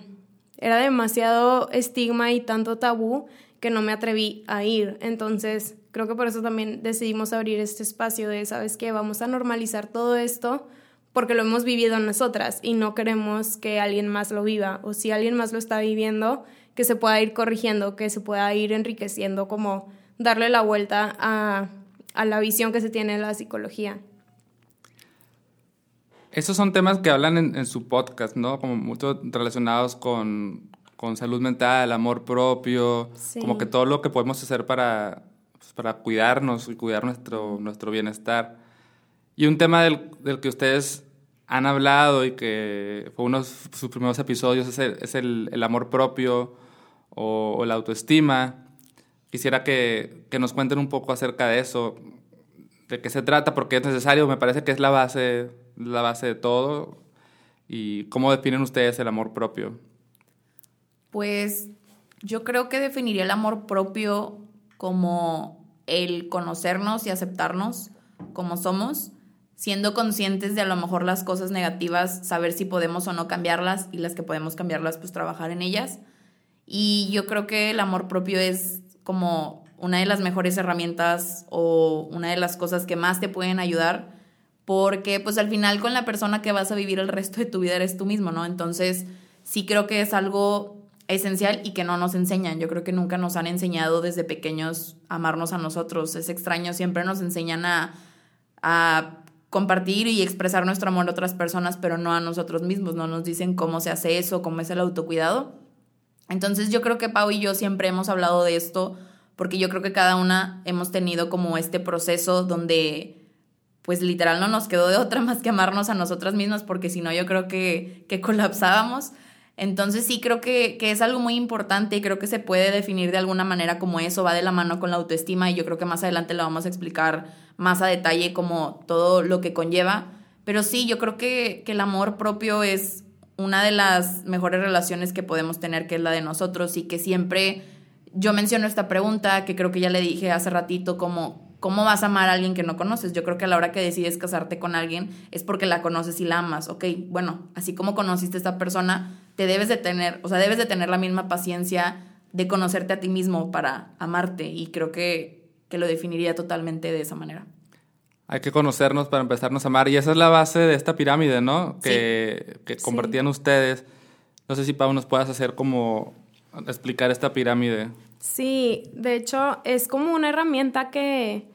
era demasiado estigma y tanto tabú que no me atreví a ir. Entonces, creo que por eso también decidimos abrir este espacio de, ¿sabes qué? Vamos a normalizar todo esto porque lo hemos vivido nosotras y no queremos que alguien más lo viva o si alguien más lo está viviendo, que se pueda ir corrigiendo, que se pueda ir enriqueciendo, como darle la vuelta a, la visión que se tiene de la psicología. Esos son temas que hablan en, su podcast, ¿no? Como mucho relacionados con, salud mental, amor propio, como que todo lo que podemos hacer para, pues, para cuidarnos y cuidar nuestro, nuestro bienestar. Y un tema del, del que ustedes han hablado y que fue uno de sus primeros episodios, es el, amor propio o, la autoestima. Quisiera que, nos cuenten un poco acerca de eso, de qué se trata, porque es necesario, me parece que es la base, la base de todo. ¿Y cómo definen ustedes el amor propio? Pues yo creo que definiría el amor propio como el conocernos y aceptarnos como somos siendo conscientes de a lo mejor las cosas negativas, saber si podemos o no cambiarlas y las que podemos cambiarlas, pues trabajar en ellas. Y yo creo que el amor propio es como una de las mejores herramientas o una de las cosas que más te pueden ayudar porque pues al final con la persona que vas a vivir el resto de tu vida eres tú mismo, ¿no? Entonces sí creo que es algo esencial y que no nos enseñan. Yo creo que nunca nos han enseñado desde pequeños a amarnos a nosotros. Es extraño, siempre nos enseñan a, a compartir y expresar nuestro amor a otras personas, pero no a nosotros mismos, no nos dicen cómo se hace eso, cómo es el autocuidado. Entonces yo creo que Pau y yo siempre hemos hablado de esto, porque yo creo que cada una hemos tenido como este proceso donde pues literal no nos quedó de otra (laughs) más que amarnos a nosotras mismas, porque si no yo creo que, que colapsábamos. Entonces sí creo que, que, es algo muy importante y creo que se puede definir de alguna manera como eso, va de la mano con la autoestima y yo creo que más adelante lo vamos a explicar más a detalle como todo lo que conlleva. Pero sí, yo creo que, que el amor propio es una de las mejores relaciones que podemos tener, que es la de nosotros y que siempre yo menciono esta pregunta, que creo que ya le dije hace ratito, como ¿Cómo vas a amar a alguien que no conoces? Yo creo que a la hora que decides casarte con alguien es porque la conoces y la amas. Ok, bueno, así como conociste a esta persona, te debes de tener, o sea, debes de tener la misma paciencia de conocerte a ti mismo para amarte y creo que, que lo definiría totalmente de esa manera. Hay que conocernos para empezarnos a amar y esa es la base de esta pirámide, ¿no? Que, que compartían ustedes. No sé si Pau nos puedas hacer como explicar esta pirámide. Sí, de hecho es como una herramienta que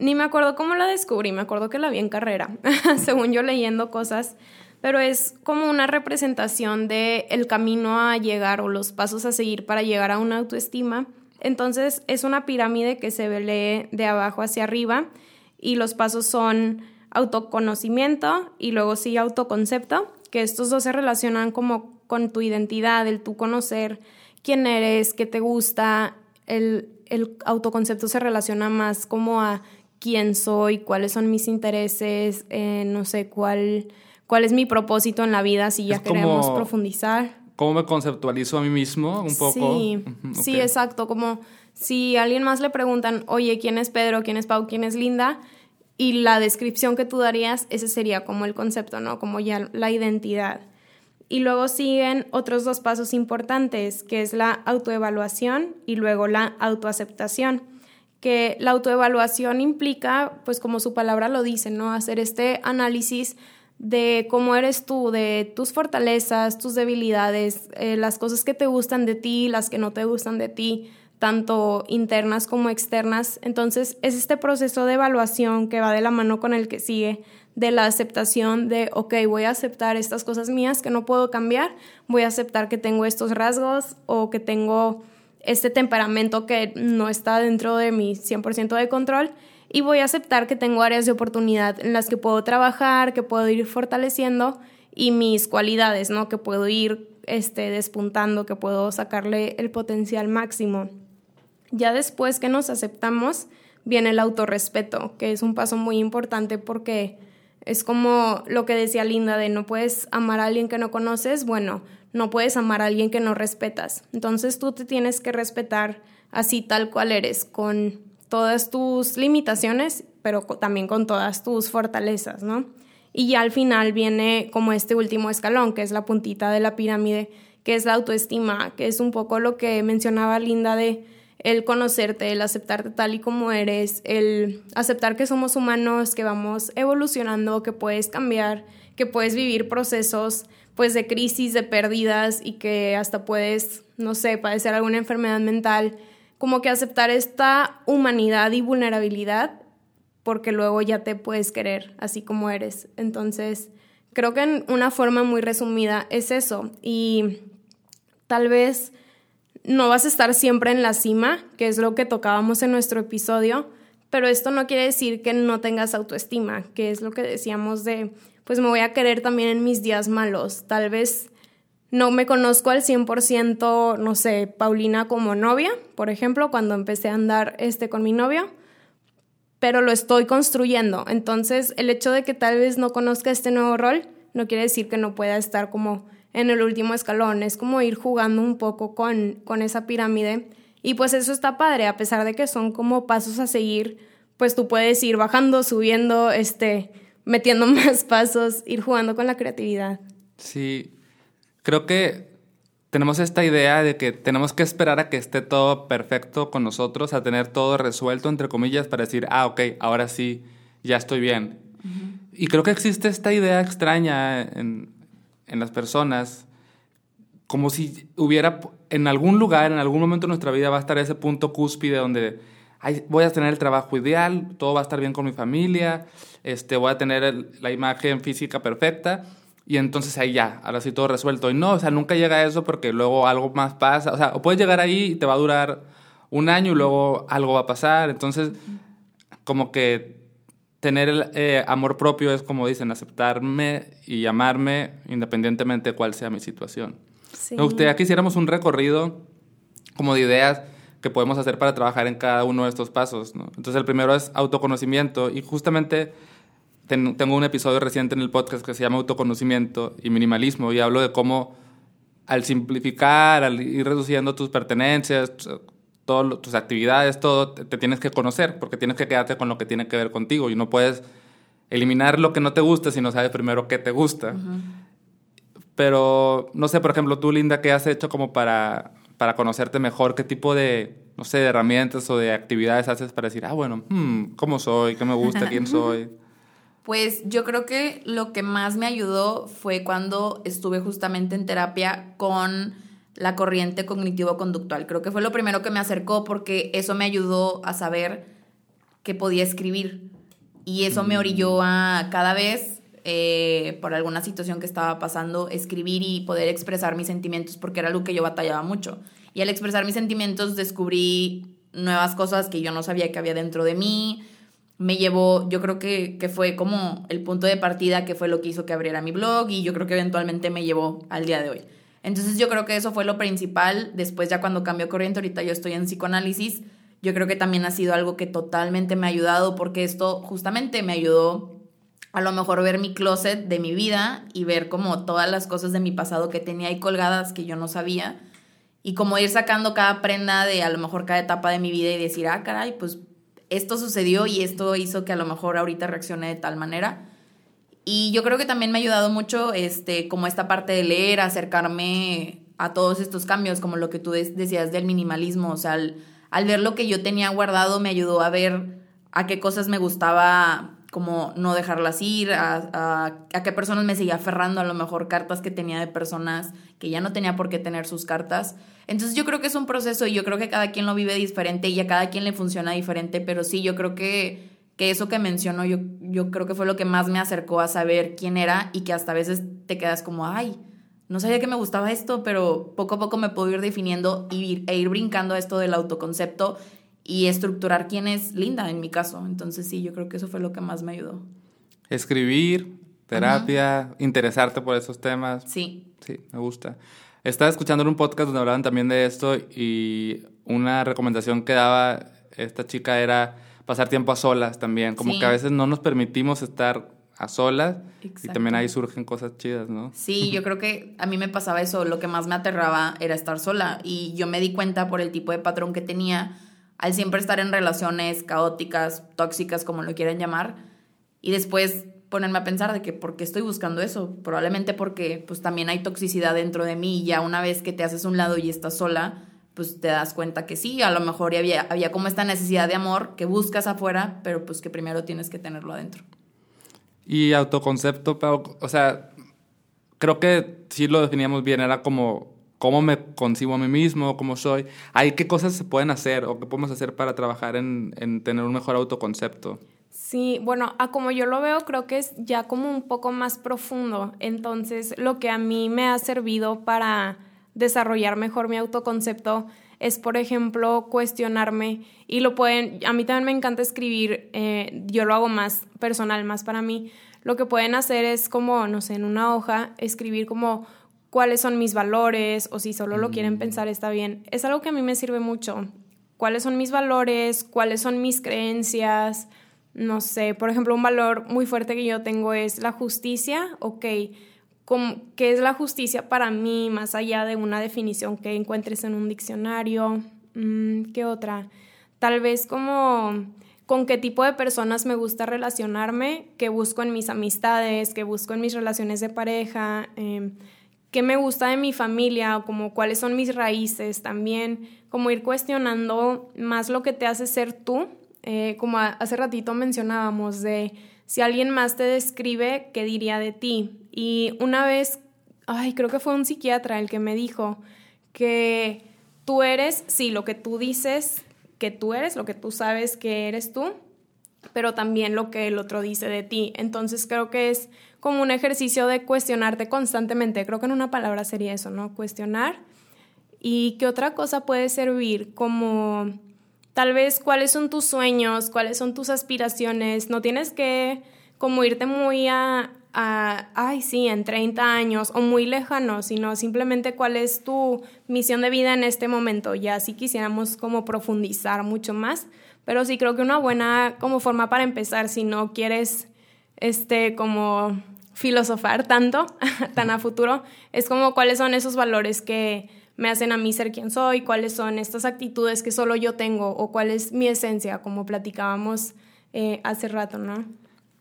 ni me acuerdo cómo la descubrí, me acuerdo que la vi en carrera, (laughs) según yo leyendo cosas, pero es como una representación de el camino a llegar o los pasos a seguir para llegar a una autoestima. Entonces es una pirámide que se lee de abajo hacia arriba y los pasos son autoconocimiento y luego sí autoconcepto, que estos dos se relacionan como con tu identidad, el tú conocer quién eres, qué te gusta, el, el autoconcepto se relaciona más como a quién soy, cuáles son mis intereses, eh, no sé cuál, cuál es mi propósito en la vida, si ya queremos profundizar. ¿Cómo me conceptualizo a mí mismo un poco? Sí, sí, exacto, como si a alguien más le preguntan, oye, ¿quién es Pedro? ¿Quién es Pau? ¿Quién es Linda? Y la descripción que tú darías, ese sería como el concepto, ¿no? Como ya la identidad. Y luego siguen otros dos pasos importantes, que es la autoevaluación y luego la autoaceptación que la autoevaluación implica, pues como su palabra lo dice, ¿no? Hacer este análisis de cómo eres tú, de tus fortalezas, tus debilidades, eh, las cosas que te gustan de ti, las que no te gustan de ti, tanto internas como externas. Entonces es este proceso de evaluación que va de la mano con el que sigue, de la aceptación de, ok, voy a aceptar estas cosas mías que no puedo cambiar, voy a aceptar que tengo estos rasgos o que tengo este temperamento que no está dentro de mi 100% de control y voy a aceptar que tengo áreas de oportunidad en las que puedo trabajar, que puedo ir fortaleciendo y mis cualidades, ¿no? Que puedo ir este, despuntando, que puedo sacarle el potencial máximo. Ya después que nos aceptamos, viene el autorrespeto, que es un paso muy importante porque es como lo que decía Linda de no puedes amar a alguien que no conoces, bueno, no puedes amar a alguien que no respetas. Entonces tú te tienes que respetar así tal cual eres, con todas tus limitaciones, pero también con todas tus fortalezas, ¿no? Y ya al final viene como este último escalón, que es la puntita de la pirámide, que es la autoestima, que es un poco lo que mencionaba Linda de el conocerte, el aceptarte tal y como eres, el aceptar que somos humanos, que vamos evolucionando, que puedes cambiar, que puedes vivir procesos pues de crisis, de pérdidas y que hasta puedes, no sé, padecer alguna enfermedad mental, como que aceptar esta humanidad y vulnerabilidad porque luego ya te puedes querer así como eres. Entonces, creo que en una forma muy resumida es eso y tal vez no vas a estar siempre en la cima, que es lo que tocábamos en nuestro episodio, pero esto no quiere decir que no tengas autoestima, que es lo que decíamos de pues me voy a querer también en mis días malos. Tal vez no me conozco al 100%, no sé, Paulina como novia, por ejemplo, cuando empecé a andar este con mi novio, pero lo estoy construyendo. Entonces, el hecho de que tal vez no conozca este nuevo rol no quiere decir que no pueda estar como en el último escalón, es como ir jugando un poco con, con esa pirámide. Y pues eso está padre, a pesar de que son como pasos a seguir, pues tú puedes ir bajando, subiendo, este, metiendo (laughs) más pasos, ir jugando con la creatividad. Sí, creo que tenemos esta idea de que tenemos que esperar a que esté todo perfecto con nosotros, a tener todo resuelto, entre comillas, para decir, ah, ok, ahora sí, ya estoy bien. Y creo que existe esta idea extraña en, en las personas, como si hubiera en algún lugar, en algún momento de nuestra vida va a estar ese punto cúspide donde voy a tener el trabajo ideal, todo va a estar bien con mi familia, este, voy a tener la imagen física perfecta y entonces ahí ya, ahora sí todo resuelto. Y no, o sea, nunca llega a eso porque luego algo más pasa, o sea, o puedes llegar ahí y te va a durar un año y luego algo va a pasar, entonces como que tener el eh, amor propio es como dicen, aceptarme y amarme independientemente de cuál sea mi situación. Sí. Me hiciéramos un recorrido como de ideas que podemos hacer para trabajar en cada uno de estos pasos. Entonces el primero es autoconocimiento y justamente tengo un episodio reciente en el podcast que se llama autoconocimiento y minimalismo y hablo de cómo al simplificar, al ir reduciendo tus pertenencias, todas tus actividades, todo, te, tienes que conocer porque tienes que quedarte con lo que tiene que ver contigo y no puedes eliminar lo que no te gusta si no sabes primero qué te gusta. Pero, no sé, por ejemplo, tú, Linda, ¿qué has hecho como para para conocerte mejor, qué tipo de, no sé, de herramientas o de actividades haces para decir, ah, bueno, hmm, ¿cómo soy? ¿Qué me gusta? ¿Quién (laughs) soy? Pues yo creo que lo que más me ayudó fue cuando estuve justamente en terapia con la corriente cognitivo-conductual. Creo que fue lo primero que me acercó porque eso me ayudó a saber que podía escribir. Y eso me orilló a cada vez, eh, por alguna situación que estaba pasando, escribir y poder expresar mis sentimientos porque era algo que yo batallaba mucho. Y al expresar mis sentimientos descubrí nuevas cosas que yo no sabía que había dentro de mí. Me llevó, yo creo que, que fue como el punto de partida que fue lo que hizo que abriera mi blog y yo creo que eventualmente me llevó al día de hoy. Entonces yo creo que eso fue lo principal. Después ya cuando cambió corriente, ahorita yo estoy en psicoanálisis, yo creo que también ha sido algo que totalmente me ha ayudado porque esto justamente me ayudó a lo mejor ver mi closet de mi vida y ver como todas las cosas de mi pasado que tenía ahí colgadas que yo no sabía y como ir sacando cada prenda de a lo mejor cada etapa de mi vida y decir, ah, caray, pues esto sucedió y esto hizo que a lo mejor ahorita reaccione de tal manera. Y yo creo que también me ha ayudado mucho este, como esta parte de leer, acercarme a todos estos cambios, como lo que tú decías del minimalismo, o sea, al, ver lo que yo tenía guardado me ayudó a ver a qué cosas me gustaba como no dejarlas ir, a, a, qué personas me seguía aferrando, a lo mejor cartas que tenía de personas que ya no tenía por qué tener sus cartas. Entonces yo creo que es un proceso y yo creo que cada quien lo vive diferente y a cada quien le funciona diferente, pero sí, yo creo que que eso que mencionó yo, yo creo que fue lo que más me acercó a saber quién era y que hasta a veces te quedas como, ay, no sabía que me gustaba esto, pero poco a poco me puedo ir definiendo y e ir brincando a esto del autoconcepto y estructurar quién es Linda en mi caso. Entonces sí, yo creo que eso fue lo que más me ayudó. Escribir, terapia, interesarte por esos temas. Sí. Sí, me gusta. Estaba escuchando en un podcast donde hablaban también de esto y una recomendación que daba esta chica era pasar tiempo a solas también, como que a veces no nos permitimos estar a solas y también ahí surgen cosas chidas, ¿no? Sí, yo creo que a mí me pasaba eso, lo que más me aterraba era estar sola y yo me di cuenta por el tipo de patrón que tenía al siempre estar en relaciones caóticas, tóxicas, como lo quieran llamar, y después ponerme a pensar de que por qué estoy buscando eso, probablemente porque pues también hay toxicidad dentro de mí y ya una vez que te haces un lado y estás sola, pues te das cuenta que sí, a lo mejor había, había como esta necesidad de amor que buscas afuera, pero pues que primero tienes que tenerlo adentro. Y autoconcepto, o sea, creo que sí lo definíamos bien, era como cómo me concibo a mí mismo, cómo soy. Hay qué cosas se pueden hacer o qué podemos hacer para trabajar en, en tener un mejor autoconcepto. Sí, bueno, a como yo lo veo, creo que es ya como un poco más profundo. Entonces, lo que a mí me ha servido para desarrollar mejor mi autoconcepto es, por ejemplo, cuestionarme y lo pueden, a mí también me encanta escribir, eh, yo lo hago más personal, más para mí, lo que pueden hacer es como, no sé, en una hoja, escribir como cuáles son mis valores o si solo lo quieren mm. pensar está bien. Es algo que a mí me sirve mucho. ¿Cuáles son mis valores? ¿Cuáles son mis creencias? No sé, por ejemplo, un valor muy fuerte que yo tengo es la justicia. Ok, qué es la justicia para mí, más allá de una definición que encuentres en un diccionario. Mm, ¿Qué otra? Tal vez como con qué tipo de personas me gusta relacionarme, qué busco en mis amistades, qué busco en mis relaciones de pareja, em, qué me gusta de mi familia, como cuáles son mis raíces también, como ir cuestionando más lo que te hace ser tú, eh, como hace ratito mencionábamos de si alguien más te describe, ¿qué diría de ti? Y una vez, ay, creo que fue un psiquiatra el que me dijo que tú eres, sí, lo que tú dices que tú eres, lo que tú sabes que eres tú, pero también lo que el otro dice de ti. Entonces creo que es como un ejercicio de cuestionarte constantemente. Creo que en una palabra sería eso, ¿no? Cuestionar. ¿Y qué otra cosa puede servir? Como Tal vez cuáles son tus sueños, cuáles son tus aspiraciones. No tienes que como irte muy a, ay, sí, en 30 años o muy lejano, sino simplemente cuál es tu misión de vida en este momento. Ya si quisiéramos como profundizar mucho más, pero sí creo que una buena como forma para empezar, si no quieres, este, como filosofar tanto, (laughs) tan a futuro, es como cuáles son esos valores que me hacen a mí ser quien soy, cuáles son estas actitudes que solo yo tengo o cuál es mi esencia, como platicábamos eh, hace rato, ¿no?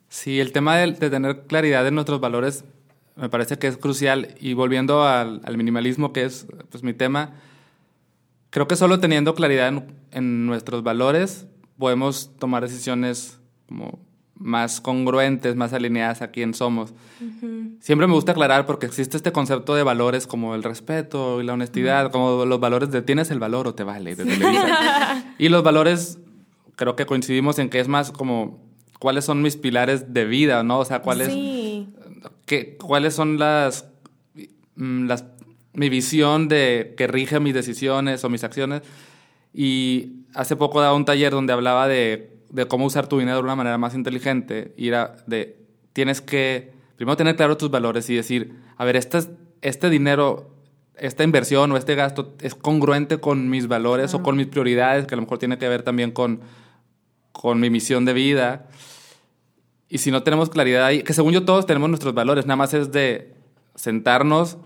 Sí, el tema de, tener claridad en nuestros valores me parece que es crucial y volviendo al, minimalismo, que es pues, mi tema, creo que solo teniendo claridad en, nuestros valores podemos tomar decisiones como más congruentes, más alineadas a quién somos. Siempre me gusta aclarar porque existe este concepto de valores como el respeto y la honestidad, como los valores de tienes el valor o te vale. (laughs) y los valores creo que coincidimos en que es más como cuáles son mis pilares de vida, ¿no? O sea, cuáles, cuáles son las, mm, las, mi visión de que rige mis decisiones o mis acciones. Y hace poco daba un taller donde hablaba de, de cómo usar tu dinero de una manera más inteligente. Y era de, tienes que, primero tener claro tus valores y decir, a ver, este, este dinero esta inversión o este gasto es congruente con mis valores o con mis prioridades, que a lo mejor tiene que ver también con, con mi misión de vida. Y si no tenemos claridad ahí, que según yo todos tenemos nuestros valores, nada más es de sentarnos,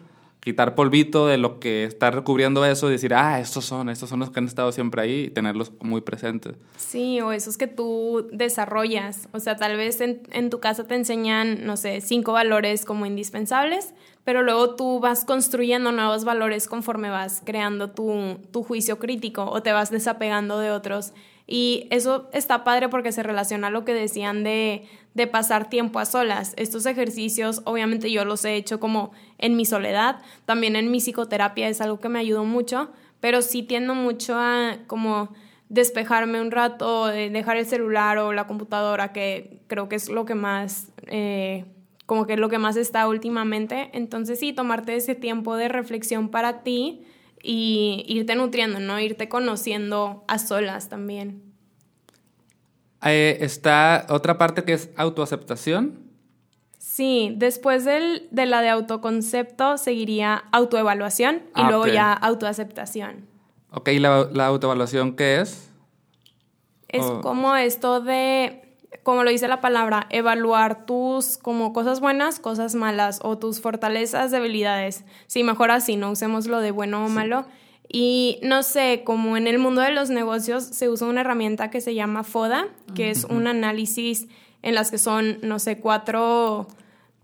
quitar polvito de lo que está recubriendo eso y decir, ah, estos son, estos son los que han estado siempre ahí y tenerlos muy presentes. Sí, o esos que tú desarrollas. O sea, tal vez en, en tu casa te enseñan, no sé, cinco valores como indispensables, pero luego tú vas construyendo nuevos valores conforme vas creando tu, tu juicio crítico o te vas desapegando de otros. Y eso está padre porque se relaciona a lo que decían de, de pasar tiempo a solas. Estos ejercicios, obviamente yo los he hecho como en mi soledad, también en mi psicoterapia es algo que me ayudó mucho, pero sí tiendo mucho a como despejarme un rato, dejar el celular o la computadora, que creo que es lo que más, eh, como que es lo que más está últimamente. Entonces sí, tomarte ese tiempo de reflexión para ti y irte nutriendo, ¿no? Irte conociendo a solas también. Eh, está otra parte que es autoaceptación. Sí, después del, de la de autoconcepto seguiría autoevaluación y ah, luego ya autoaceptación. Ok, ¿y la, la autoevaluación qué es? Es como esto de como lo dice la palabra, evaluar tus como cosas buenas, cosas malas o tus fortalezas, debilidades. Sí, mejor así, no usemos lo de bueno o malo. Y no sé, como en el mundo de los negocios se usa una herramienta que se llama FODA, que es un análisis en las que son, no sé, cuatro...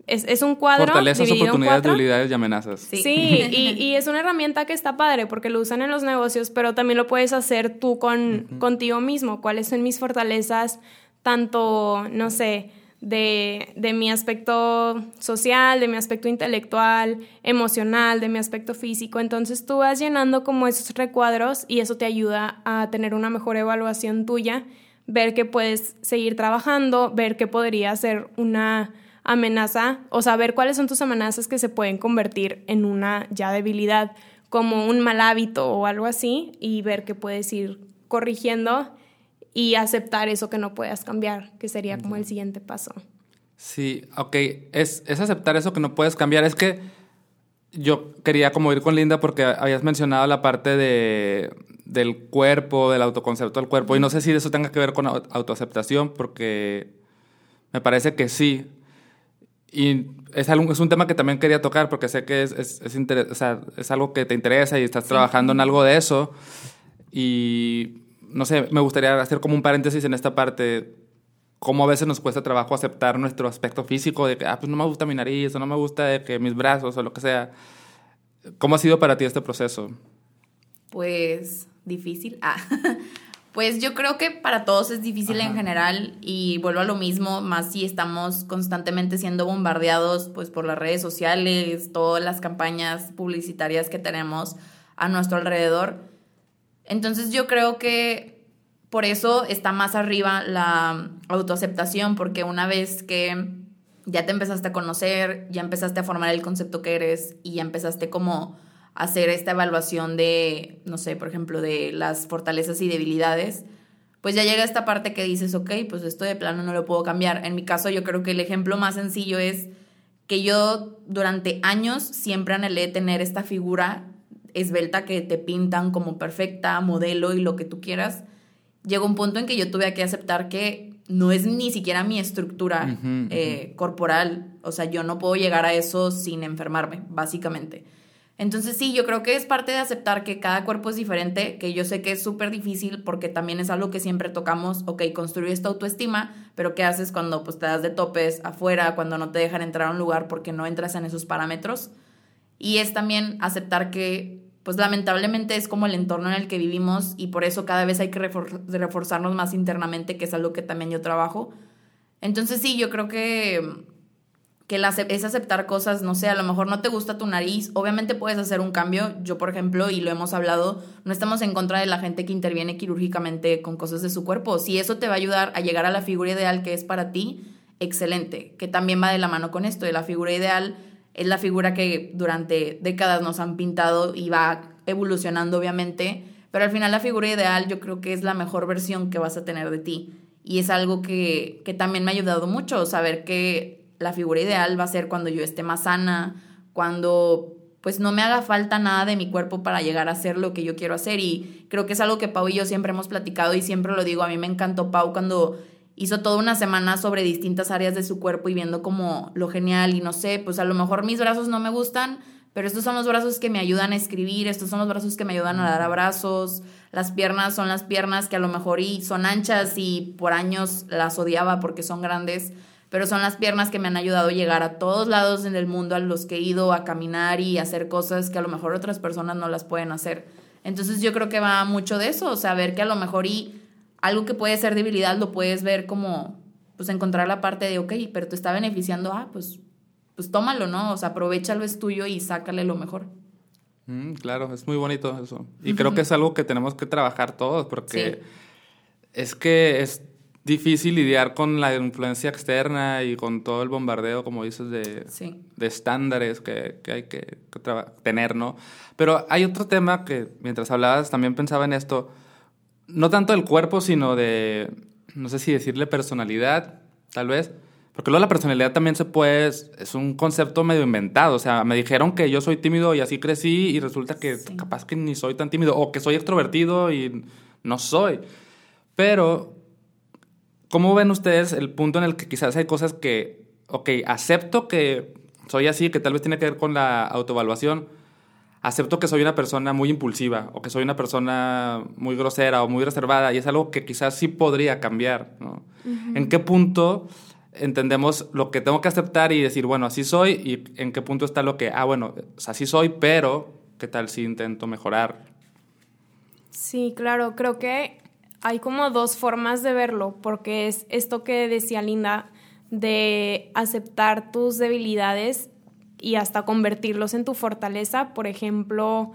Es, un cuadro. Fortalezas, oportunidades, debilidades y amenazas. Sí, y, y, es una herramienta que está padre porque lo usan en los negocios, pero también lo puedes hacer tú con, contigo mismo. ¿Cuáles son mis fortalezas? Tanto, no sé, de, de, mi aspecto social, de mi aspecto intelectual, emocional, de mi aspecto físico. Entonces tú vas llenando como esos recuadros y eso te ayuda a tener una mejor evaluación tuya, ver que puedes seguir trabajando, ver que podría ser una amenaza o saber cuáles son tus amenazas que se pueden convertir en una ya debilidad como un mal hábito o algo así y ver que puedes ir corrigiendo y aceptar eso que no puedas cambiar, que sería como el siguiente paso. Sí, ok, es, es aceptar eso que no puedes cambiar. Es que yo quería como ir con Linda porque habías mencionado la parte de, del cuerpo, del autoconcepto del cuerpo, y no sé si eso tenga que ver con autoaceptación, porque me parece que sí. Y es, algo, es un tema que también quería tocar porque sé que es, es, es, o sea, es algo que te interesa y estás trabajando en algo de eso. Y no sé, me gustaría hacer como un paréntesis en esta parte, cómo a veces nos cuesta trabajo aceptar nuestro aspecto físico, de que, ah, pues no me gusta mi nariz, o no me gusta que mis brazos, o lo que sea. ¿Cómo ha sido para ti este proceso? Pues difícil. Ah. (laughs) Pues yo creo que para todos es difícil en general y vuelvo a lo mismo, más si estamos constantemente siendo bombardeados pues por las redes sociales, todas las campañas publicitarias que tenemos a nuestro alrededor entonces yo creo que por eso está más arriba la autoaceptación, porque una vez que ya te empezaste a conocer, ya empezaste a formar el concepto que eres y ya empezaste como a hacer esta evaluación de, no sé, por ejemplo, de las fortalezas y debilidades, pues ya llega esta parte que dices, ok, pues esto de plano no lo puedo cambiar. En mi caso yo creo que el ejemplo más sencillo es que yo durante años siempre anhelé tener esta figura esbelta que te pintan como perfecta, modelo y lo que tú quieras, llegó un punto en que yo tuve que aceptar que no es ni siquiera mi estructura eh, corporal, o sea, yo no puedo llegar a eso sin enfermarme, básicamente. Entonces sí, yo creo que es parte de aceptar que cada cuerpo es diferente, que yo sé que es súper difícil porque también es algo que siempre tocamos, ok, construir esta autoestima, pero ¿qué haces cuando pues, te das de topes afuera, cuando no te dejan entrar a un lugar porque no entras en esos parámetros? Y es también aceptar que pues lamentablemente es como el entorno en el que vivimos y por eso cada vez hay que reforzarnos más internamente, que es algo que también yo trabajo. Entonces sí, yo creo que que es aceptar cosas, no sé, a lo mejor no te gusta tu nariz, obviamente puedes hacer un cambio. Yo, por ejemplo, y lo hemos hablado, no estamos en contra de la gente que interviene quirúrgicamente con cosas de su cuerpo. Si eso te va a ayudar a llegar a la figura ideal que es para ti, excelente, que también va de la mano con esto. De la figura ideal es la figura que durante décadas nos han pintado y va evolucionando, obviamente, pero al final la figura ideal yo creo que es la mejor versión que vas a tener de ti. Y es algo que, que también me ha ayudado mucho, saber que la figura ideal va a ser cuando yo esté más sana, cuando pues no me haga falta nada de mi cuerpo para llegar a hacer lo que yo quiero hacer y creo que es algo que Pau y yo siempre hemos platicado y siempre lo digo, a mí me encantó Pau cuando hizo toda una semana sobre distintas áreas de su cuerpo y viendo como lo genial y no sé, pues a lo mejor mis brazos no me gustan, pero estos son los brazos que me ayudan a escribir, estos son los brazos que me ayudan a dar abrazos, las piernas son las piernas que a lo mejor y son anchas y por años las odiaba porque son grandes, pero son las piernas que me han ayudado a llegar a todos lados en el mundo a los que he ido a caminar y hacer cosas que a lo mejor otras personas no las pueden hacer. Entonces yo creo que va mucho de eso, o sea, ver que a lo mejor y algo que puede ser debilidad lo puedes ver como, pues encontrar la parte de, ok, pero te está beneficiando, ah, pues, pues tómalo, ¿no? O sea, aprovechalo, es tuyo y sácale lo mejor. Mm, claro, es muy bonito eso. Y creo que es algo que tenemos que trabajar todos porque es que es difícil lidiar con la influencia externa y con todo el bombardeo, como dices, de, de estándares que, que hay que, tener, ¿no? Pero hay otro tema que mientras hablabas también pensaba en esto, no tanto del cuerpo, sino de, no sé si decirle personalidad, tal vez. Porque luego la personalidad también se puede, es un concepto medio inventado. O sea, me dijeron que yo soy tímido y así crecí y resulta que capaz que ni soy tan tímido o que soy extrovertido y no soy. Pero ¿Cómo ven ustedes el punto en el que quizás hay cosas que, ok, acepto que soy así, que tal vez tiene que ver con la autoevaluación, acepto que soy una persona muy impulsiva o que soy una persona muy grosera o muy reservada y es algo que quizás sí podría cambiar, ¿no? ¿En qué punto entendemos lo que tengo que aceptar y decir, bueno, así soy y en qué punto está lo que, ah, bueno, así soy, pero ¿qué tal si intento mejorar? Sí, claro, creo que hay como dos formas de verlo, porque es esto que decía Linda, de aceptar tus debilidades y hasta convertirlos en tu fortaleza. Por ejemplo,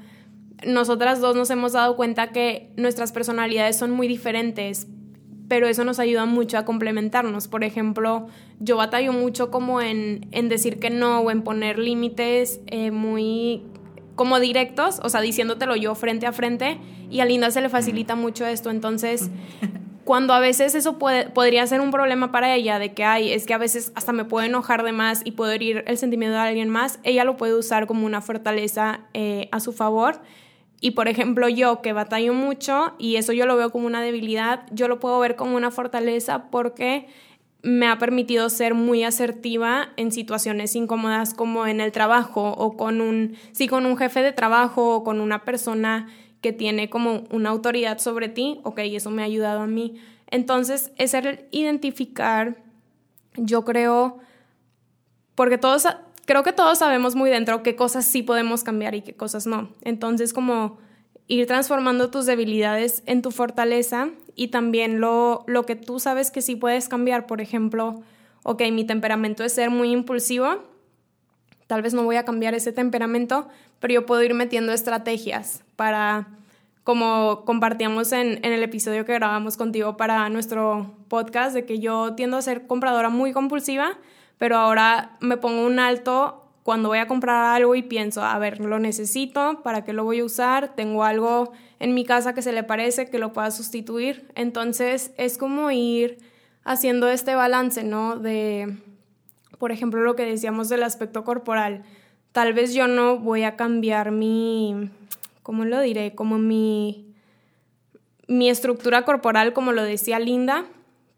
nosotras dos nos hemos dado cuenta que nuestras personalidades son muy diferentes, pero eso nos ayuda mucho a complementarnos. Por ejemplo, yo batallo mucho como en, en decir que no o en poner límites eh, muy como directos, o sea, diciéndotelo yo frente a frente, y a Linda se le facilita mucho esto, entonces (laughs) cuando a veces eso puede, podría ser un problema para ella, de que hay, es que a veces hasta me puedo enojar de más y puedo herir el sentimiento de alguien más, ella lo puede usar como una fortaleza eh, a su favor. Y por ejemplo, yo que batallo mucho y eso yo lo veo como una debilidad, yo lo puedo ver como una fortaleza porque me ha permitido ser muy asertiva en situaciones incómodas como en el trabajo o con un, sí, con un jefe de trabajo o con una persona que tiene como una autoridad sobre ti, ok, eso me ha ayudado a mí. Entonces, es el identificar, yo creo, porque todos, creo que todos sabemos muy dentro qué cosas sí podemos cambiar y qué cosas no. Entonces, como ir transformando tus debilidades en tu fortaleza y también lo, lo que tú sabes que sí puedes cambiar. Por ejemplo, ok, mi temperamento es ser muy impulsivo, tal vez no voy a cambiar ese temperamento, pero yo puedo ir metiendo estrategias para, como compartíamos en, en, el episodio que grabamos contigo para nuestro podcast, de que yo tiendo a ser compradora muy compulsiva, pero ahora me pongo un alto cuando voy a comprar algo y pienso, a ver, lo necesito, ¿para qué lo voy a usar? Tengo algo en mi casa que se le parece, que lo pueda sustituir. Entonces es como ir haciendo este balance, ¿no? De, por ejemplo, lo que decíamos del aspecto corporal. Tal vez yo no voy a cambiar mi, ¿cómo lo diré? Como mi, mi estructura corporal, como lo decía Linda,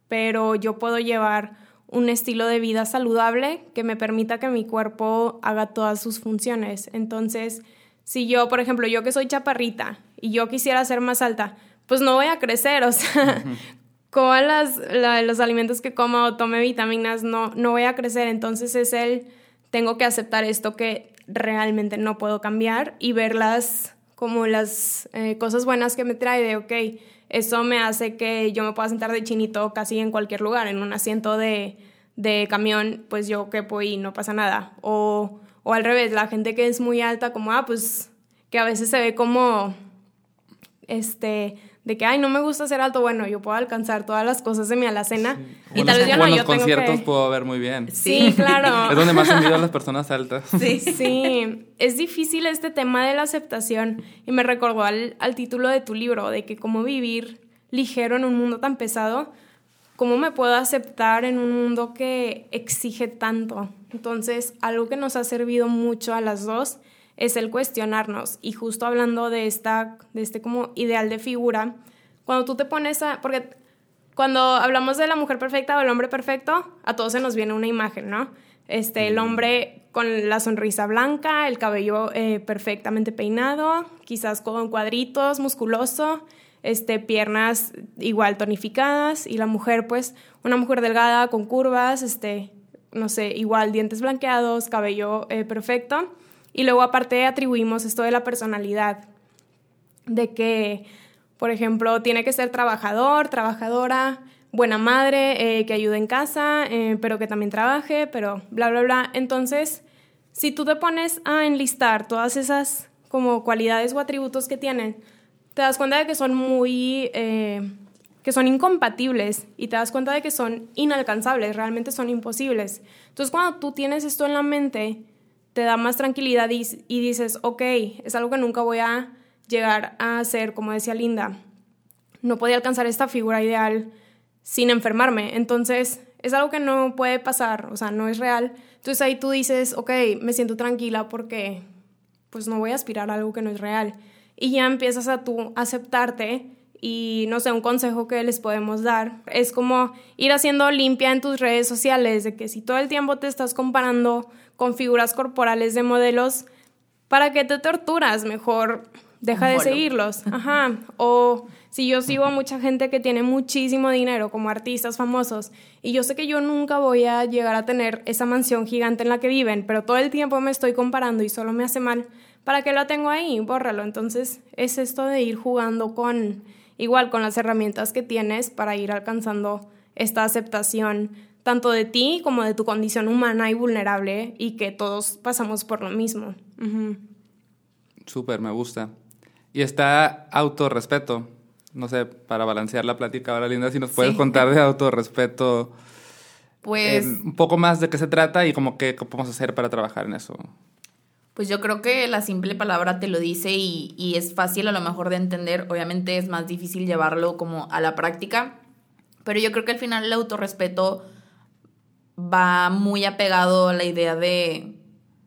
pero yo puedo llevar un estilo de vida saludable que me permita que mi cuerpo haga todas sus funciones. Entonces, si yo, por ejemplo, yo que soy chaparrita y yo quisiera ser más alta, pues no voy a crecer, o sea, (laughs) con las, los alimentos que como o tome vitaminas, no, no voy a crecer. Entonces es el, tengo que aceptar esto que realmente no puedo cambiar y ver las como las eh, cosas buenas que me trae de, ok, eso me hace que yo me pueda sentar de chinito casi en cualquier lugar, en un asiento de, de camión, pues yo quepo y no pasa nada. O, o al revés, la gente que es muy alta, como, ah, pues que a veces se ve como, este, de que, ay, no me gusta ser alto, bueno, yo puedo alcanzar todas las cosas de mi alacena. Y tal vez yo no, yo conciertos puedo ver muy bien. Sí, claro. (laughs) es donde más envidio a las personas altas. Sí. sí, es difícil este tema de la aceptación y me recordó al, al título de tu libro, de que cómo vivir ligero en un mundo tan pesado, cómo me puedo aceptar en un mundo que exige tanto. Entonces, algo que nos ha servido mucho a las dos es el cuestionarnos. Y justo hablando de, esta, de este como ideal de figura, cuando tú te pones a... Porque cuando hablamos de la mujer perfecta o el hombre perfecto, a todos se nos viene una imagen, ¿no? Este, el hombre con la sonrisa blanca, el cabello eh, perfectamente peinado, quizás con cuadritos, musculoso, este, piernas igual tonificadas, y la mujer, pues, una mujer delgada con curvas, este, no sé, igual dientes blanqueados, cabello eh, perfecto. Y luego aparte atribuimos esto de la personalidad, de que, por ejemplo, tiene que ser trabajador, trabajadora, buena madre, eh, que ayude en casa, eh, pero que también trabaje, pero bla, bla, bla. Entonces, si tú te pones a enlistar todas esas como cualidades o atributos que tienen, te das cuenta de que son muy... Eh, que son incompatibles y te das cuenta de que son inalcanzables, realmente son imposibles. Entonces, cuando tú tienes esto en la mente, te da más tranquilidad y, dices, ok, es algo que nunca voy a llegar a hacer, como decía Linda. No podía alcanzar esta figura ideal sin enfermarme. Entonces, es algo que no puede pasar, o sea, no es real. Entonces ahí tú dices, ok, me siento tranquila porque pues no voy a aspirar a algo que no es real. Y ya empiezas a tú aceptarte y no sé, un consejo que les podemos dar es como ir haciendo limpia en tus redes sociales, de que si todo el tiempo te estás comparando con figuras corporales de modelos, ¿para qué te torturas? Mejor deja de seguirlos. Ajá. O si yo sigo a mucha gente que tiene muchísimo dinero, como artistas famosos, y yo sé que yo nunca voy a llegar a tener esa mansión gigante en la que viven, pero todo el tiempo me estoy comparando y solo me hace mal, ¿para qué lo tengo ahí? Bórralo. Entonces es esto de ir jugando con, igual con las herramientas que tienes para ir alcanzando esta aceptación tanto de ti como de tu condición humana y vulnerable y que todos pasamos por lo mismo. Súper, me gusta. Y está autorrespeto. No sé, para balancear la plática ahora, Linda, si nos puedes contar de autorrespeto. Pues. un poco más de qué se trata y como qué, podemos hacer para trabajar en eso. Pues yo creo que la simple palabra te lo dice y, y es fácil a lo mejor de entender. Obviamente es más difícil llevarlo como a la práctica. Pero yo creo que al final el autorrespeto va muy apegado a la idea de,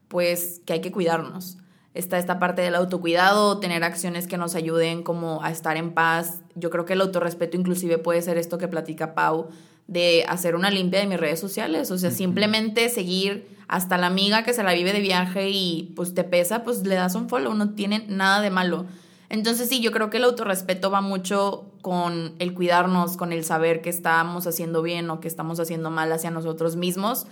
pues, que hay que cuidarnos. Está esta parte del autocuidado, tener acciones que nos ayuden como a estar en paz. Yo creo que el autorrespeto inclusive puede ser esto que platica Pau, de hacer una limpia de mis redes sociales. O sea, simplemente seguir hasta la amiga que se la vive de viaje y pues te pesa, pues le das un follow, no tiene nada de malo. Entonces sí, yo creo que el autorrespeto va mucho con el cuidarnos, con el saber que estamos haciendo bien o que estamos haciendo mal hacia nosotros mismos.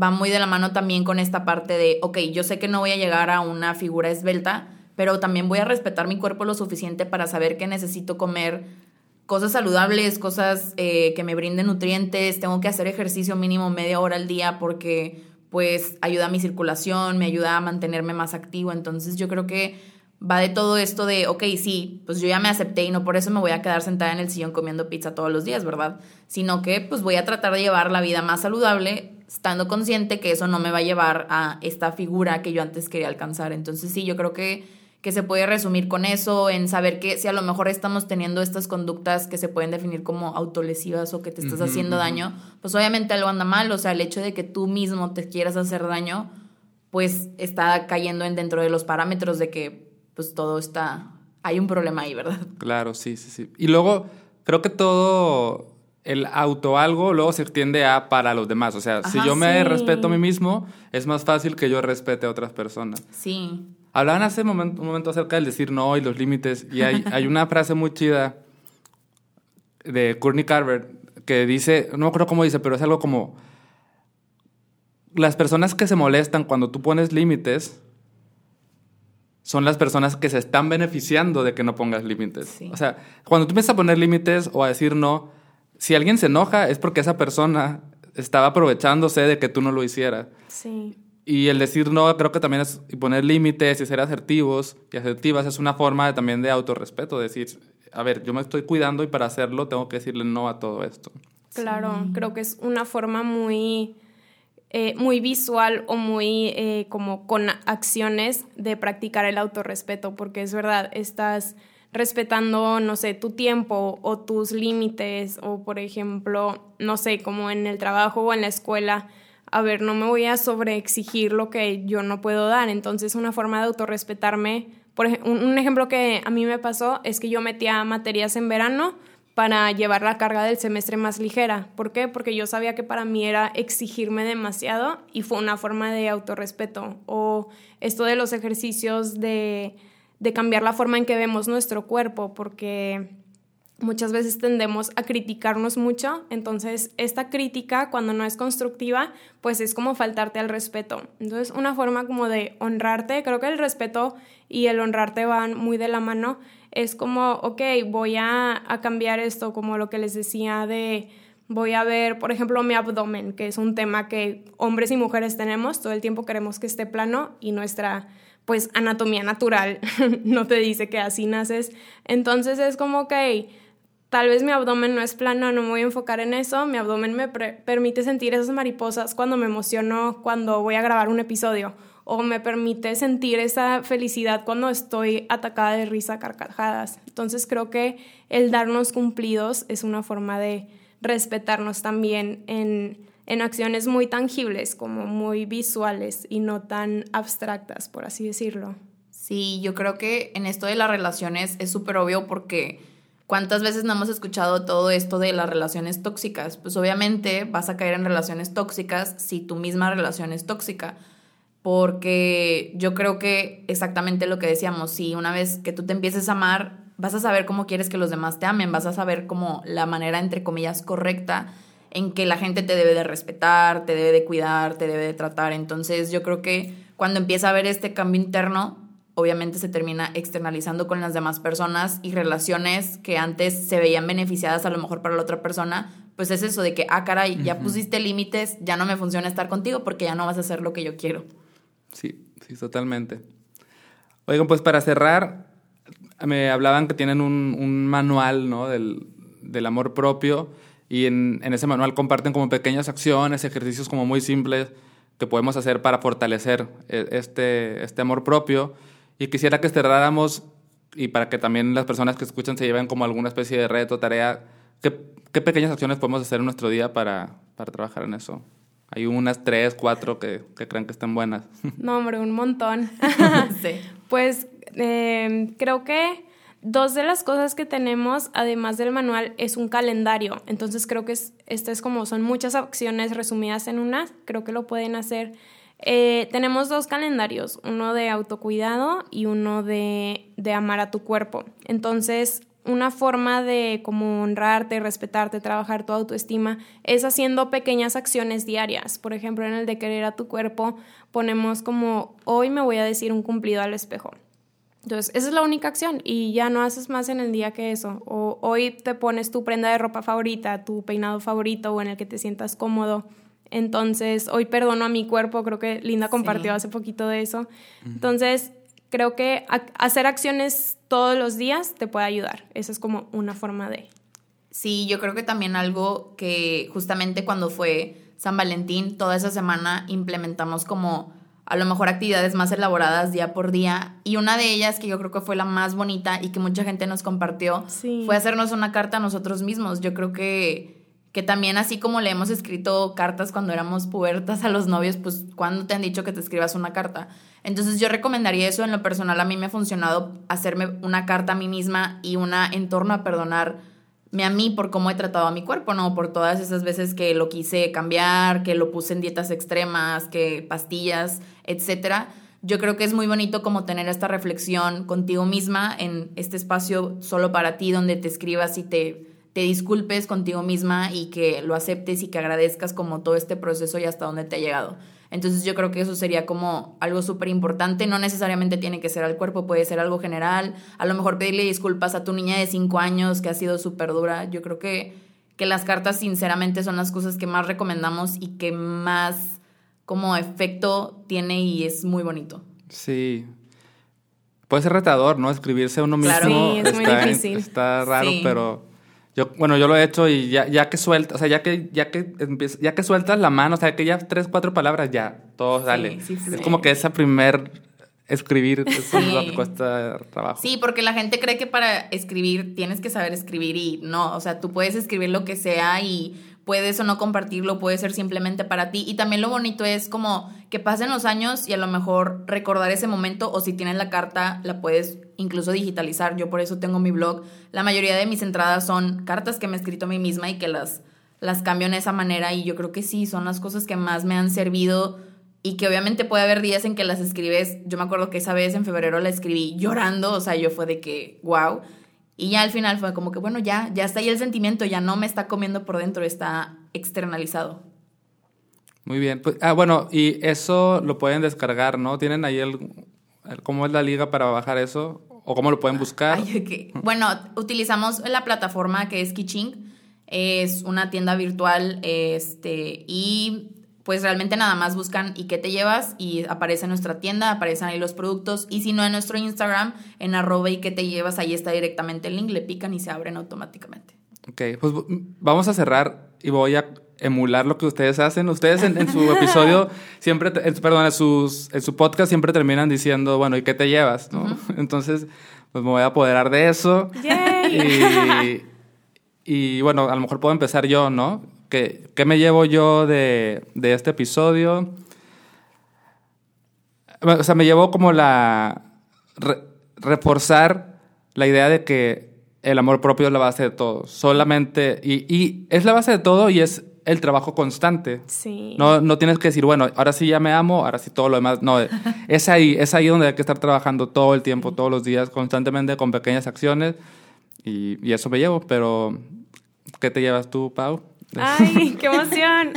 Va muy de la mano también con esta parte de, ok, yo sé que no voy a llegar a una figura esbelta, pero también voy a respetar mi cuerpo lo suficiente para saber que necesito comer cosas saludables, cosas eh, que me brinden nutrientes, tengo que hacer ejercicio mínimo media hora al día porque pues ayuda a mi circulación, me ayuda a mantenerme más activo. Entonces yo creo que va de todo esto de, ok, sí, pues yo ya me acepté y no por eso me voy a quedar sentada en el sillón comiendo pizza todos los días, ¿verdad? Sino que pues voy a tratar de llevar la vida más saludable, estando consciente que eso no me va a llevar a esta figura que yo antes quería alcanzar. Entonces sí, yo creo que, que se puede resumir con eso, en saber que si a lo mejor estamos teniendo estas conductas que se pueden definir como autolesivas o que te estás haciendo daño, pues obviamente algo anda mal, o sea, el hecho de que tú mismo te quieras hacer daño, pues está cayendo en dentro de los parámetros de que pues todo está, hay un problema ahí, ¿verdad? Claro, sí, sí, sí. Y luego, creo que todo el auto algo luego se extiende a para los demás. O sea, si yo me respeto a mí mismo, es más fácil que yo respete a otras personas. Sí. Hablaban hace un momento, un momento acerca del decir no y los límites. Y hay, hay una (laughs) frase muy chida de Courtney Carver que dice, no creo cómo dice, pero es algo como, las personas que se molestan cuando tú pones límites son las personas que se están beneficiando de que no pongas límites. O sea, cuando tú empiezas a poner límites o a decir no, si alguien se enoja es porque esa persona estaba aprovechándose de que tú no lo hicieras. Sí. Y el decir no, creo que también es y poner límites y ser asertivos y asertivas es una forma de, también de autorrespeto, decir, a ver, yo me estoy cuidando y para hacerlo tengo que decirle no a todo esto. Claro, creo que es una forma muy eh, muy visual o muy eh, como con acciones de practicar el autorrespeto, porque es verdad, estás respetando, no sé, tu tiempo o tus límites o, por ejemplo, no sé, como en el trabajo o en la escuela, a ver, no me voy a sobreexigir lo que yo no puedo dar. Entonces, una forma de autorrespetarme, por un ejemplo que a mí me pasó es que yo metía materias en verano para llevar la carga del semestre más ligera. ¿Por qué? Porque yo sabía que para mí era exigirme demasiado y fue una forma de autorrespeto. O esto de los ejercicios de, de cambiar la forma en que vemos nuestro cuerpo, porque muchas veces tendemos a criticarnos mucho, entonces esta crítica cuando no es constructiva, pues es como faltarte al respeto. Entonces una forma como de honrarte, creo que el respeto y el honrarte van muy de la mano, es como, ok, voy a, cambiar esto, como lo que les decía de voy a ver, por ejemplo, mi abdomen, que es un tema que hombres y mujeres tenemos, todo el tiempo queremos que esté plano y nuestra pues anatomía natural (laughs) no te dice que así naces. Entonces es como, ok, tal vez mi abdomen no es plano, no me voy a enfocar en eso, mi abdomen me permite sentir esas mariposas cuando me emociono, cuando voy a grabar un episodio o me permite sentir esa felicidad cuando estoy atacada de risa carcajadas. Entonces creo que el darnos cumplidos es una forma de respetarnos también en, en acciones muy tangibles, como muy visuales y no tan abstractas, por así decirlo. Sí, yo creo que en esto de las relaciones es súper obvio porque ¿cuántas veces no hemos escuchado todo esto de las relaciones tóxicas? Pues obviamente vas a caer en relaciones tóxicas si tu misma relación es tóxica porque yo creo que exactamente lo que decíamos, si una vez que tú te empieces a amar, vas a saber cómo quieres que los demás te amen, vas a saber cómo la manera, entre comillas, correcta en que la gente te debe de respetar, te debe de cuidar, te debe de tratar. Entonces yo creo que cuando empieza a haber este cambio interno, obviamente se termina externalizando con las demás personas y relaciones que antes se veían beneficiadas a lo mejor para la otra persona, pues es eso de que, ah, caray, ya pusiste límites, ya no me funciona estar contigo porque ya no vas a hacer lo que yo quiero. Sí, sí, totalmente. Oigan, pues para cerrar, me hablaban que tienen un, manual ¿no? del, amor propio y en, ese manual comparten como pequeñas acciones, ejercicios como muy simples que podemos hacer para fortalecer e, este, este amor propio. Y quisiera que cerráramos y para que también las personas que escuchan se lleven como alguna especie de reto, tarea, ¿qué, qué pequeñas acciones podemos hacer en nuestro día para, para trabajar en eso? Hay unas tres, cuatro que, que creen que están buenas. (laughs) No, hombre, un montón. (laughs) sí. Pues em, creo que dos de las cosas que tenemos, además del manual, es un calendario. Entonces creo que es, esto es como son muchas acciones resumidas en una. Creo que lo pueden hacer. Eh, tenemos dos calendarios, uno de autocuidado y uno de, de amar a tu cuerpo. Entonces, una forma de como honrarte, respetarte, trabajar tu autoestima es haciendo pequeñas acciones diarias. Por ejemplo, en el de querer a tu cuerpo ponemos como hoy me voy a decir un cumplido al espejo. Entonces, esa es la única acción y ya no haces más en el día que eso. O hoy te pones tu prenda de ropa favorita, tu peinado favorito o en el que te sientas cómodo. Entonces, hoy perdono a mi cuerpo, creo que Linda compartió hace poquito de eso. Entonces, creo que hacer acciones todos los días te puede ayudar. Esa es como una forma de... Sí, yo creo que también algo que justamente cuando fue San Valentín, toda esa semana implementamos como a lo mejor actividades más elaboradas día por día. Y una de ellas, que yo creo que fue la más bonita y que mucha gente nos compartió, fue hacernos una carta a nosotros mismos. Yo creo que que también así como le hemos escrito cartas cuando éramos pubertas a los novios, pues cuando te han dicho que te escribas una carta. Entonces yo recomendaría eso en lo personal, a mí me ha funcionado hacerme una carta a mí misma y una en torno a perdonarme a mí por cómo he tratado a mi cuerpo, ¿no? Por todas esas veces que lo quise cambiar, que lo puse en dietas extremas, que pastillas, etcétera. Yo creo que es muy bonito como tener esta reflexión contigo misma en este espacio solo para ti, donde te escribas y te te disculpes contigo misma y que lo aceptes y que agradezcas como todo este proceso y hasta dónde te ha llegado. Entonces yo creo que eso sería como algo súper importante, no necesariamente tiene que ser al cuerpo, puede ser algo general, a lo mejor pedirle disculpas a tu niña de 5 años que ha sido súper dura, yo creo que, que las cartas sinceramente son las cosas que más recomendamos y que más como efecto tiene y es muy bonito. Sí. Puede ser retador, ¿no? Escribirse a uno mismo. Sí, es muy está, difícil. Está raro, Sí. pero yo, bueno, yo lo he hecho y ya, ya que sueltas, o sea, ya que, ya que empiezas- ya que sueltas la mano, o sea, que ya tres, cuatro palabras, ya, todo sale. sí es como que esa primer escribir Sí. cuesta trabajo. Sí, porque la gente cree que para escribir tienes que saber escribir y no, o sea, tú puedes escribir lo que sea y puedes o no compartirlo, puede ser simplemente para ti. Y también lo bonito es como que pasen los años y a lo mejor recordar ese momento o si tienes la carta la puedes incluso digitalizar. Yo por eso tengo mi blog. La mayoría de mis entradas son cartas que me he escrito a mí misma y que las, las cambio en esa manera y yo creo que sí, son las cosas que más me han servido y que obviamente puede haber días en que las escribes. Yo me acuerdo que esa vez en febrero la escribí llorando, o sea, yo fue de que, wow. Y ya al final fue como que, bueno, ya, ya está ahí el sentimiento, ya no me está comiendo por dentro, está externalizado. Muy bien. Pues, ah, bueno, y eso lo pueden descargar, ¿no? ¿Tienen ahí el, el- cómo es la liga para bajar eso? ¿O cómo lo pueden buscar? Ay, ok. Bueno, utilizamos la plataforma que es Kiching. Es una tienda virtual, este, y pues realmente nada más buscan y qué te llevas y aparece en nuestra tienda, aparecen ahí los productos y si no en nuestro Instagram, en arroba y qué te llevas, ahí está directamente el link, le pican y se abren automáticamente. Ok, pues vamos a cerrar y voy a emular lo que ustedes hacen. Ustedes en, en su (laughs) episodio siempre, en- perdón, en, sus, en su podcast siempre terminan diciendo, bueno, ¿y qué te llevas? ¿no? (laughs) Entonces, pues me voy a apoderar de eso. Yay. Y, y, bueno, a lo mejor puedo empezar yo, ¿no? ¿Qué, qué me llevo yo de, de este episodio? O sea, me llevó como la... re- reforzar la idea de que el amor propio es la base de todo. Solamente... Y, y es la base de todo y es el trabajo constante. Sí. No, no tienes que decir, bueno, ahora sí ya me amo, ahora sí todo lo demás. No, (laughs) es ahí, es ahí donde hay que estar trabajando todo el tiempo, todos los días, constantemente, con pequeñas acciones. Y, y eso me llevo, pero ¿qué te llevas tú, Pau? Ay, (laughs) qué emoción.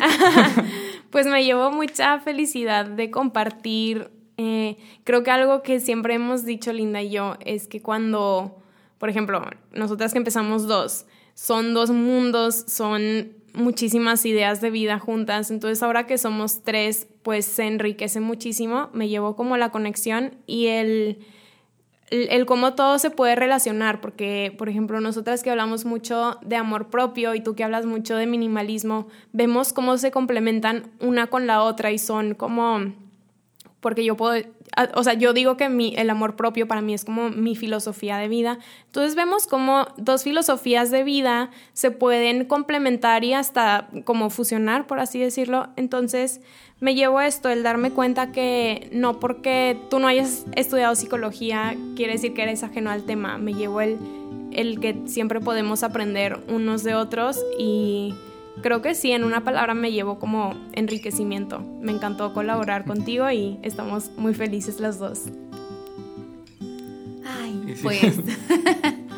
(laughs) pues me llevo mucha felicidad de compartir. eh, creo que algo que siempre hemos dicho Linda y yo es que cuando, por ejemplo, nosotras que empezamos dos, son dos mundos, son muchísimas ideas de vida juntas. Entonces ahora que somos tres, pues se enriquece muchísimo. Me llevo como la conexión y el el, el cómo todo se puede relacionar, porque, por ejemplo, nosotras que hablamos mucho de amor propio y tú que hablas mucho de minimalismo, vemos cómo se complementan una con la otra y son como, porque yo puedo, o sea, yo digo que mi, el amor propio para mí es como mi filosofía de vida. Entonces vemos cómo dos filosofías de vida se pueden complementar y hasta como fusionar, por así decirlo. Entonces me llevo esto, el darme cuenta que no porque tú no hayas estudiado psicología quiere decir que eres ajeno al tema. Me llevo el, el que siempre podemos aprender unos de otros y creo que sí, en una palabra me llevo como enriquecimiento. Me encantó colaborar contigo y estamos muy felices las dos. Ay, pues, (laughs)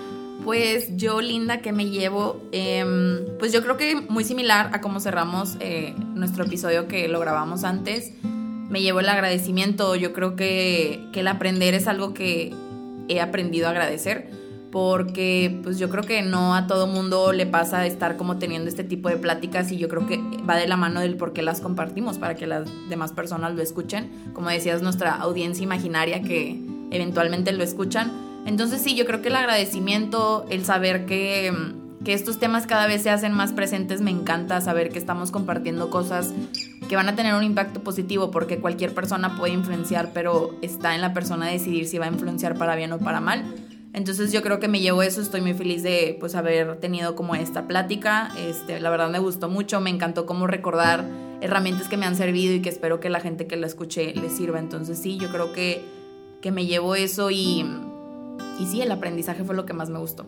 pues yo, Linda, que me llevo, Em, pues yo creo que muy similar a como cerramos eh, nuestro episodio que lo grabamos antes, me llevo el agradecimiento. Yo creo que, que el aprender es algo que he aprendido a agradecer. Porque pues yo creo que no a todo mundo le pasa estar como teniendo este tipo de pláticas y yo creo que va de la mano del por qué las compartimos para que las demás personas lo escuchen. Como decías, nuestra audiencia imaginaria que eventualmente lo escuchan. Entonces sí, yo creo que el agradecimiento, el saber que, que estos temas cada vez se hacen más presentes, me encanta saber que estamos compartiendo cosas que van a tener un impacto positivo porque cualquier persona puede influenciar, pero está en la persona decidir si va a influenciar para bien o para mal. Entonces yo creo que me llevo eso, estoy muy feliz de pues haber tenido como esta plática, este, la verdad me gustó mucho, me encantó como recordar herramientas que me han servido y que espero que la gente que la escuche les sirva, entonces sí, yo creo que, que me llevo eso y, y sí, el aprendizaje fue lo que más me gustó.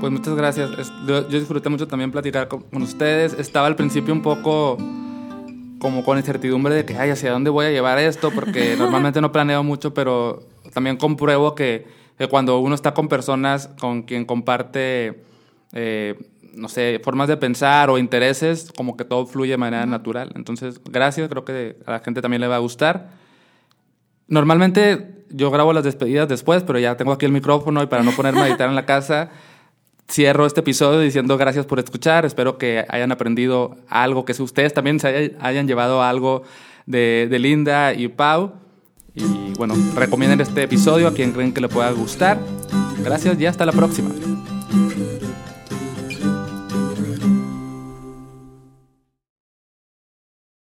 Pues muchas gracias. Yo, disfruté mucho también platicar con, con ustedes. Estaba al principio un poco como con incertidumbre de que, ay, ¿hacia dónde voy a llevar esto? Porque (laughs) normalmente no planeo mucho, pero también compruebo que, que cuando uno está con personas con quien comparte eh, no sé, formas de pensar o intereses, como que todo fluye de manera natural. Entonces, gracias, creo que a la gente también le va a gustar. Normalmente yo grabo las despedidas después, pero ya tengo aquí el micrófono y para no ponerme a editar en la casa, cierro este episodio diciendo gracias por escuchar. Espero que hayan aprendido algo, que si ustedes también se hayan llevado algo de, de Linda y Pau. Y bueno, recomienden este episodio a quien creen que le pueda gustar. Gracias y hasta la próxima.